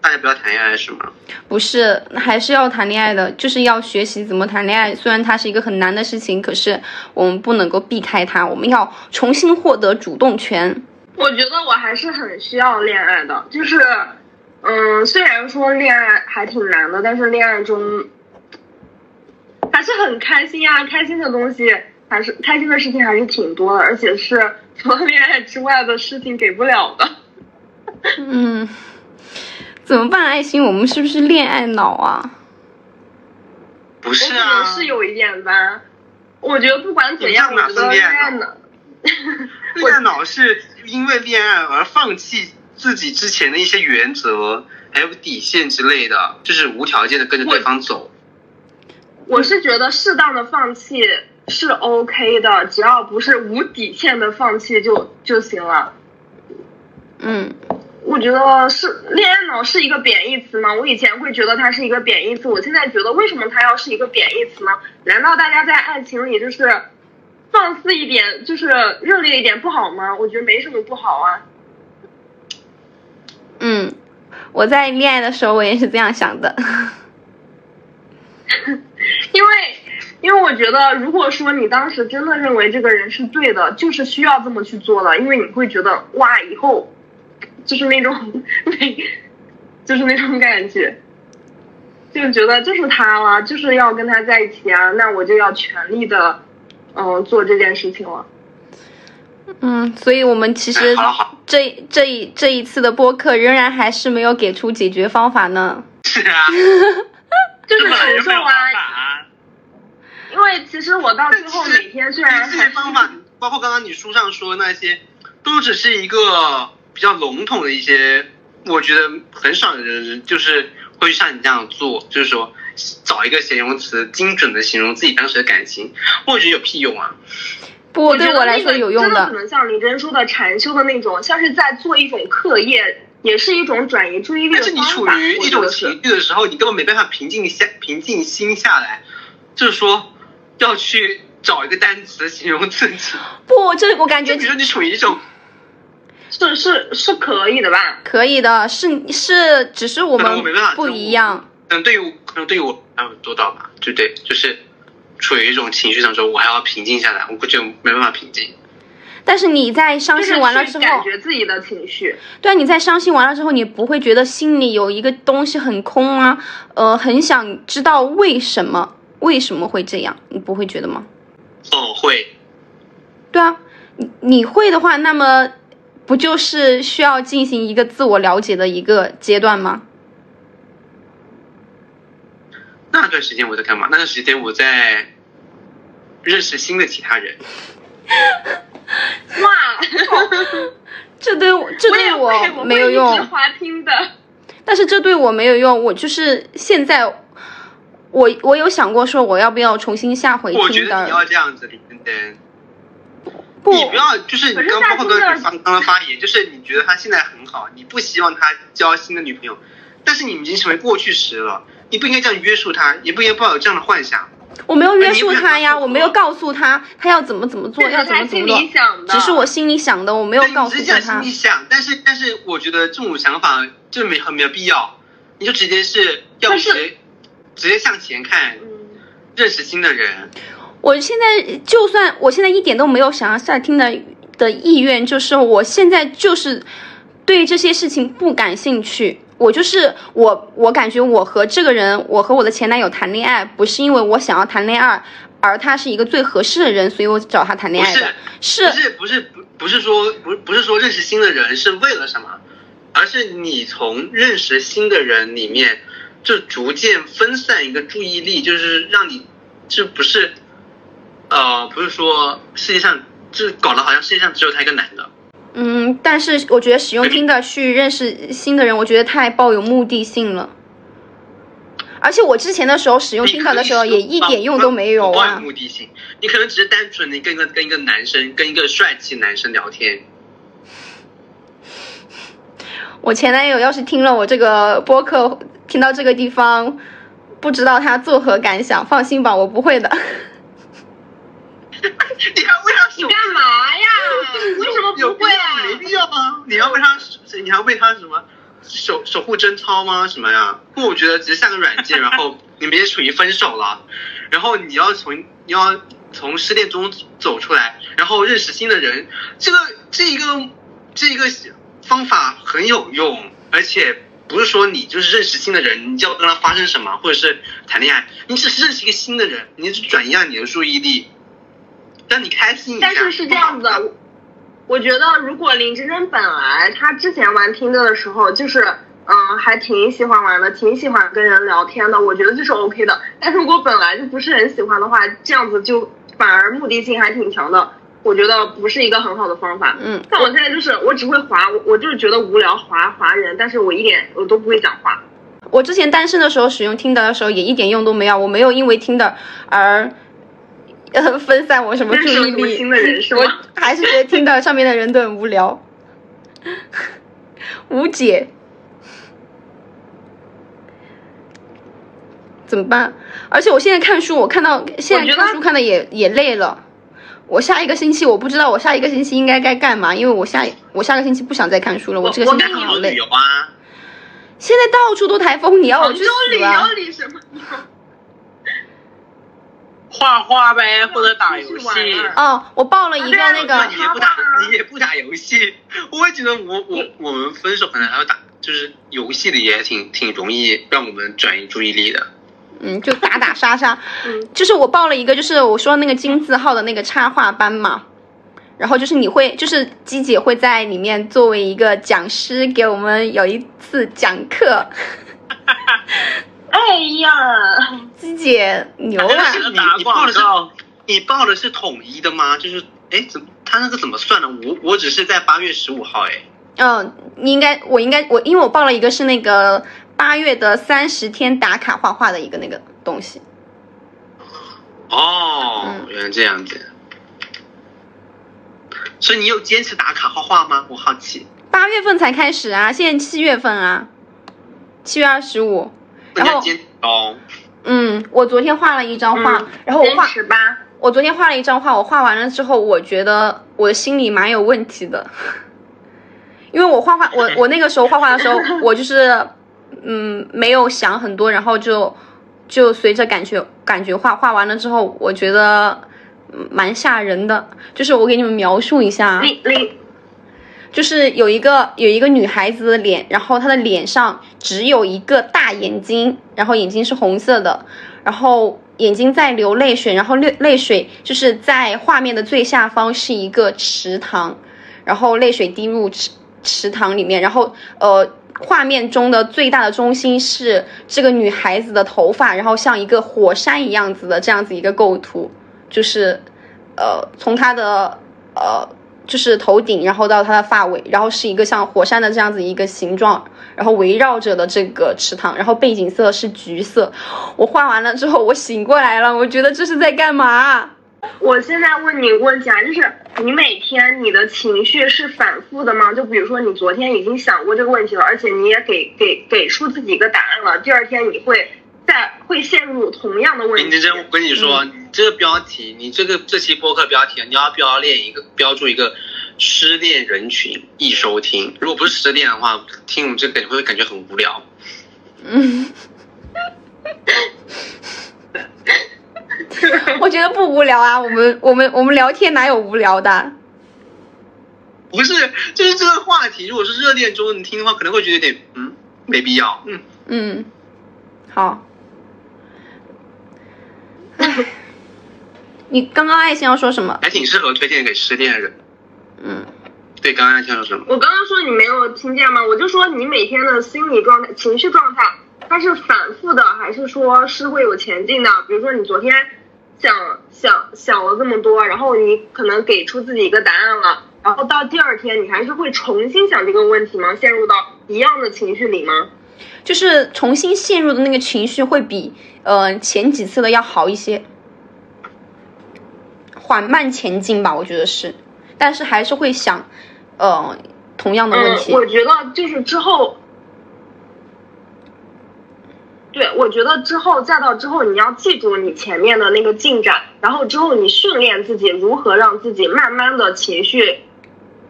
大家不要谈恋爱是吗？不是，还是要谈恋爱的，就是要学习怎么谈恋爱。虽然它是一个很难的事情，可是我们不能够避开它，我们要重新获得主动权。我觉得我还是很需要恋爱的，就是，嗯，虽然说恋爱还挺难的，但是恋爱中还是很开心呀、开心的东西还是开心的事情还是挺多的，而且是除了恋爱之外的事情给不了的。嗯，怎么办？爱心，我们是不是恋爱脑啊？不是可能啊，是有一点吧，我觉得不管怎样，你干嘛我觉得是恋爱脑恋爱脑，恋爱脑是因为恋爱而放弃自己之前的一些原则，还有底线之类的，就是无条件的跟着对方走。我是觉得适当的放弃是 OK 的，只要不是无底线的放弃就就行了。嗯，我觉得是恋爱脑是一个贬义词吗？我以前会觉得它是一个贬义词，我现在觉得为什么它要是一个贬义词呢？难道大家在爱情里就是放肆一点，就是热烈一点不好吗？我觉得没什么不好啊。嗯，我在恋爱的时候我也是这样想的。因为因为我觉得，如果说你当时真的认为这个人是对的，就是需要这么去做的，因为你会觉得哇，以后就是那种 那，就是那种感觉，就觉得就是他了，就是要跟他在一起啊，那我就要全力的嗯做这件事情了。嗯，所以我们其实哎好好这这一这一次的播客仍然还是没有给出解决方法呢。是啊，就是承受啊。因为其实我到最后每天虽然这些方法，包括刚刚你书上说的那些，都只是一个比较笼统的一些，我觉得很少有人就是会像你这样做，就是说找一个形容词精准的形容自己当时的感情，我觉得有屁用啊！不，对我来说有用的。真的可能像李珍说的禅修的那种，像是在做一种课业也是一种转移注意力但是你。处于一种情绪的时候，你根本没办法平静下平静心下来，就是说要去找一个单词形容自己。不，这我感觉就比如说你处于一种，是是是可以的吧？可以的，是是，只是我们不一样。嗯对于我可能对于我还有做到吧，对不对？就是处于一种情绪当中，我还要平静下来，我就没办法平静。但是你在伤心完了之后，感觉自己的情绪。对啊，你在伤心完了之后，你不会觉得心里有一个东西很空啊，呃，很想知道为什么为什么会这样，你不会觉得吗？哦，会，对啊，你你会的话，那么不就是需要进行一个自我了解的一个阶段吗？那段时间我在干嘛？那段时间我在认识新的其他人。哇，这对我这对我没有用，滑听的。但是这对我没有用。我就是现在，我我有想过说我要不要重新下回我觉听的，得你要这样子，林真真。不你不要，就是你刚包括刚刚刚刚发言，就是你觉得他现在很好，你不希望他交新的女朋友，但是你已经成为过去时了，你不应该这样约束他，也不应该抱有这样的幻想。我没有约束他呀，我没有告诉他他要怎么怎么做，要怎么怎么做里，想的，只是我心里想的，我没有告诉他只是心里。想，但是但是我觉得这种想法就没很没有必要，你就直接是要直接直接向前看，嗯。认识新的人。我现在就算我现在一点都没有想要下听的的意愿，就是我现在就是对这些事情不感兴趣。我就是我，我感觉我和这个人，我和我的前男友谈恋爱，不是因为我想要谈恋爱，而他是一个最合适的人，所以我找他谈恋爱的。是不是不是不不是说不不是说认识新的人是为了什么，而是你从认识新的人里面，就逐渐分散一个注意力，就是让你这不是，呃，不是说世界上这搞得好像世界上只有他一个男的。嗯，但是我觉得使用听的去认识新的人，我觉得太抱有目的性了。而且我之前的时候使用听的的时候，也一点用都没有啊抱有啊。目的性，你可能只是单纯的跟一个跟一个男生跟一个帅气男生聊天。我前男友要是听了我这个播客，听到这个地方，不知道他作何感想。放心吧，我不会的。你还为他守你干嘛呀？为什么有不会啊？没必要吗！你要为他，你还为他什么守守护贞操吗？什么呀？不，我觉得只是下个软件，然后你们也处于分手了，然后你要从你要从失恋中走出来，然后认识新的人，这个这一个这一个方法很有用，而且不是说你就是认识新的人，你就要跟他发生什么，或者是谈恋爱，你只是认识一个新的人，你只是转移一下你的注意力，让你开心一下。但是是这样子的，我觉得如果林真真本来她之前玩听的的时候，就是嗯还挺喜欢玩的，挺喜欢跟人聊天的，我觉得这是 OK 的。但如果本来就不是很喜欢的话，这样子就反而目的性还挺强的，我觉得不是一个很好的方法。嗯，像我现在就是我只会划，我我就是觉得无聊划划人，但是我一点我都不会讲话。我之前单身的时候使用听的的时候，也一点用都没有。我没有因为听的而呃 分散我什么注意力。新的人是我？还是觉得听到上面的人都很无聊，无解。怎么办？而且我现在看书，我看到现在看书看的也也累了。我下一个星期我不知道我下一个星期应该该干嘛，因为我下我下个星期不想再看书了。我这个星期好累。啊，现在到处都台风，你要我去旅！游里什么？画画呗，或者打游戏哦，我报了一个那个你也不打，你也不打游戏，我也觉得我我我们分手可能还要打，就是游戏里也挺挺容易让我们转移注意力的。嗯，就打打杀杀。嗯 就是我报了一个，就是我说那个金字号的那个插画班嘛，然后就是你会，就是鸡姐会在里面作为一个讲师给我们有一次讲课。哎呀，鸡姐牛啊！你你报的是，你报的是统一的吗？就是哎，怎么他那个怎么算呢？我我只是在八月十五号哎。嗯，你应该，我应该，我因为我报了一个是那个八月的三十天打卡画画的一个那个东西。哦，嗯原来这样子。所以你有坚持打卡画画吗？我好奇。八八月份才开始啊，现在七月份啊，七月二十五。然后，哦，嗯，我昨天画了一张画，嗯然后我画，我昨天画了一张画，我画完了之后，我觉得我的心里蛮有问题的，因为我画画，我 我那个时候画画的时候，我就是嗯没有想很多，然后就就随着感觉感觉画画完了之后，我觉得嗯蛮吓人的，就是我给你们描述一下，啊。你你就是有一个有一个女孩子的脸，然后她的脸上只有一个大眼睛，然后眼睛是红色的，然后眼睛在流泪水，然后泪泪水就是在画面的最下方是一个池塘，然后泪水滴入池池塘里面，然后呃。画面中的最大的中心是这个女孩子的头发，然后像一个火山一样子的这样子一个构图，就是呃从她的呃就是头顶，然后到它的发尾，然后是一个像火山的这样子一个形状，然后围绕着的这个池塘，然后背景色是橘色。我画完了之后，我醒过来了，我觉得这是在干嘛？我现在问你个问题啊，就是你每天你的情绪是反复的吗？就比如说你昨天已经想过这个问题了，而且你也给给给出自己一个答案了，第二天你会再会陷入同样的问题。林真真，我跟你说，你这个标题，你这个这期播客标题，你要标练一个标注一个失恋人群易收听。如果不是失恋的话，听我们这个会感觉很无聊。嗯，我觉得不无聊啊，我们我们我们聊天哪有无聊的？不是，就是这个话题，如果是热恋中你听的话，可能会觉得有点嗯没必要。嗯，嗯，好。你刚刚爱心要说什么？还挺适合推荐给失恋的人。嗯，对，刚刚爱心说什么？我刚刚说你没有听见吗？我就说你每天的心理状态、情绪状态，它是反复的，还是说是会有前进的？比如说你昨天想想想了这么多，然后你可能给出自己一个答案了，然后到第二天你还是会重新想这个问题吗？陷入到一样的情绪里吗？就是重新陷入的那个情绪会比呃前几次的要好一些，缓慢前进吧，我觉得是，但是还是会想呃同样的问题。我觉得就是之后，对我觉得之后再到之后，你要记住你前面的那个进展，然后之后你训练自己如何让自己慢慢的情绪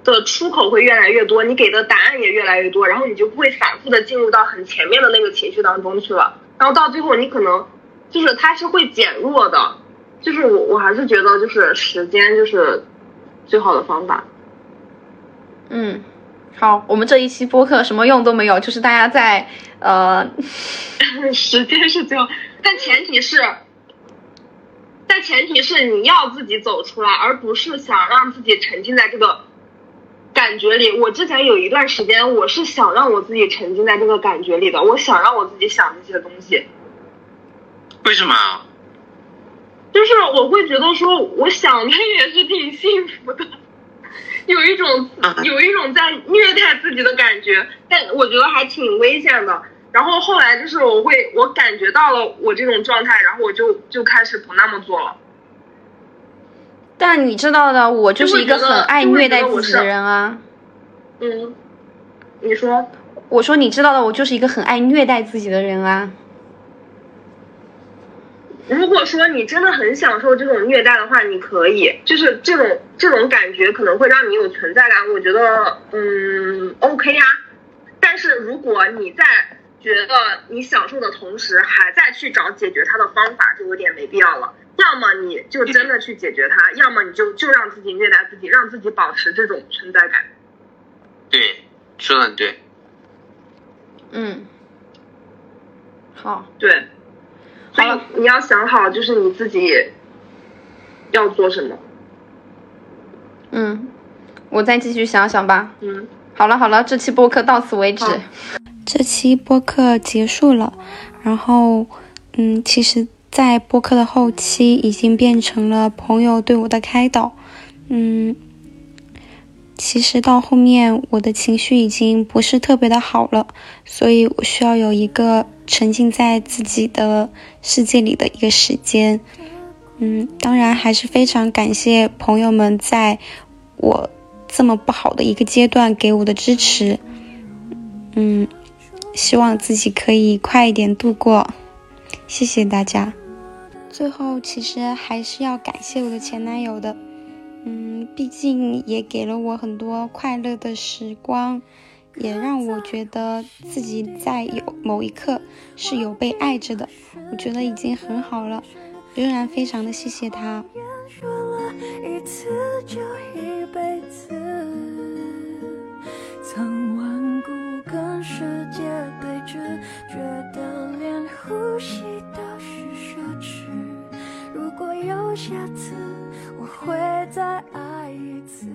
的出口会越来越多，你给的答案也越来越多，然后你就不会反复的进入到很前面的那个情绪当中去了，然后到最后你可能就是它是会减弱的，就是我我还是觉得就是时间就是最好的方法。嗯，好，我们这一期播客什么用都没有，就是大家在呃，时间是最后，但前提是，但前提是你要自己走出来，而不是想让自己沉浸在这个感觉里。我之前有一段时间，我是想让我自己沉浸在这个感觉里的，我想让我自己想这些东西，为什么啊？就是我会觉得说，我想的也是挺幸福的。有一种有一种在虐待自己的感觉，但我觉得还挺危险的。然后后来就是我会我感觉到了我这种状态，然后我就就开始不那么做了。但你知道的，我就是一个很爱虐待自己的人啊。嗯，你说？我说你知道的，我就是一个很爱虐待自己的人啊。如果说你真的很享受这种虐待的话，你可以，就是这种这种感觉可能会让你有存在感，我觉得嗯 OK 呀、但是如果你在觉得你享受的同时，还在去找解决它的方法，就有点没必要了。要么你就真的去解决它，要么你就就让自己虐待自己，让自己保持这种存在感。对，说的很对。嗯，好，对，所以你要想好，就是你自己要做什么。嗯，我再继续想想吧。嗯，好了好了，这期播客到此为止。这期播客结束了，然后，嗯，其实，在播客的后期已经变成了朋友对我的开导，嗯，其实到后面我的情绪已经不是特别的好了，所以我需要有一个沉浸在自己的世界里的一个时间，嗯，当然还是非常感谢朋友们在我这么不好的一个阶段给我的支持。嗯，希望自己可以快一点度过。谢谢大家。最后，其实还是要感谢我的前男友的。嗯，毕竟也给了我很多快乐的时光，也让我觉得自己在有某一刻是有被爱着的，我觉得已经很好了，仍然非常的谢谢他。如果有下次，我会再爱一次。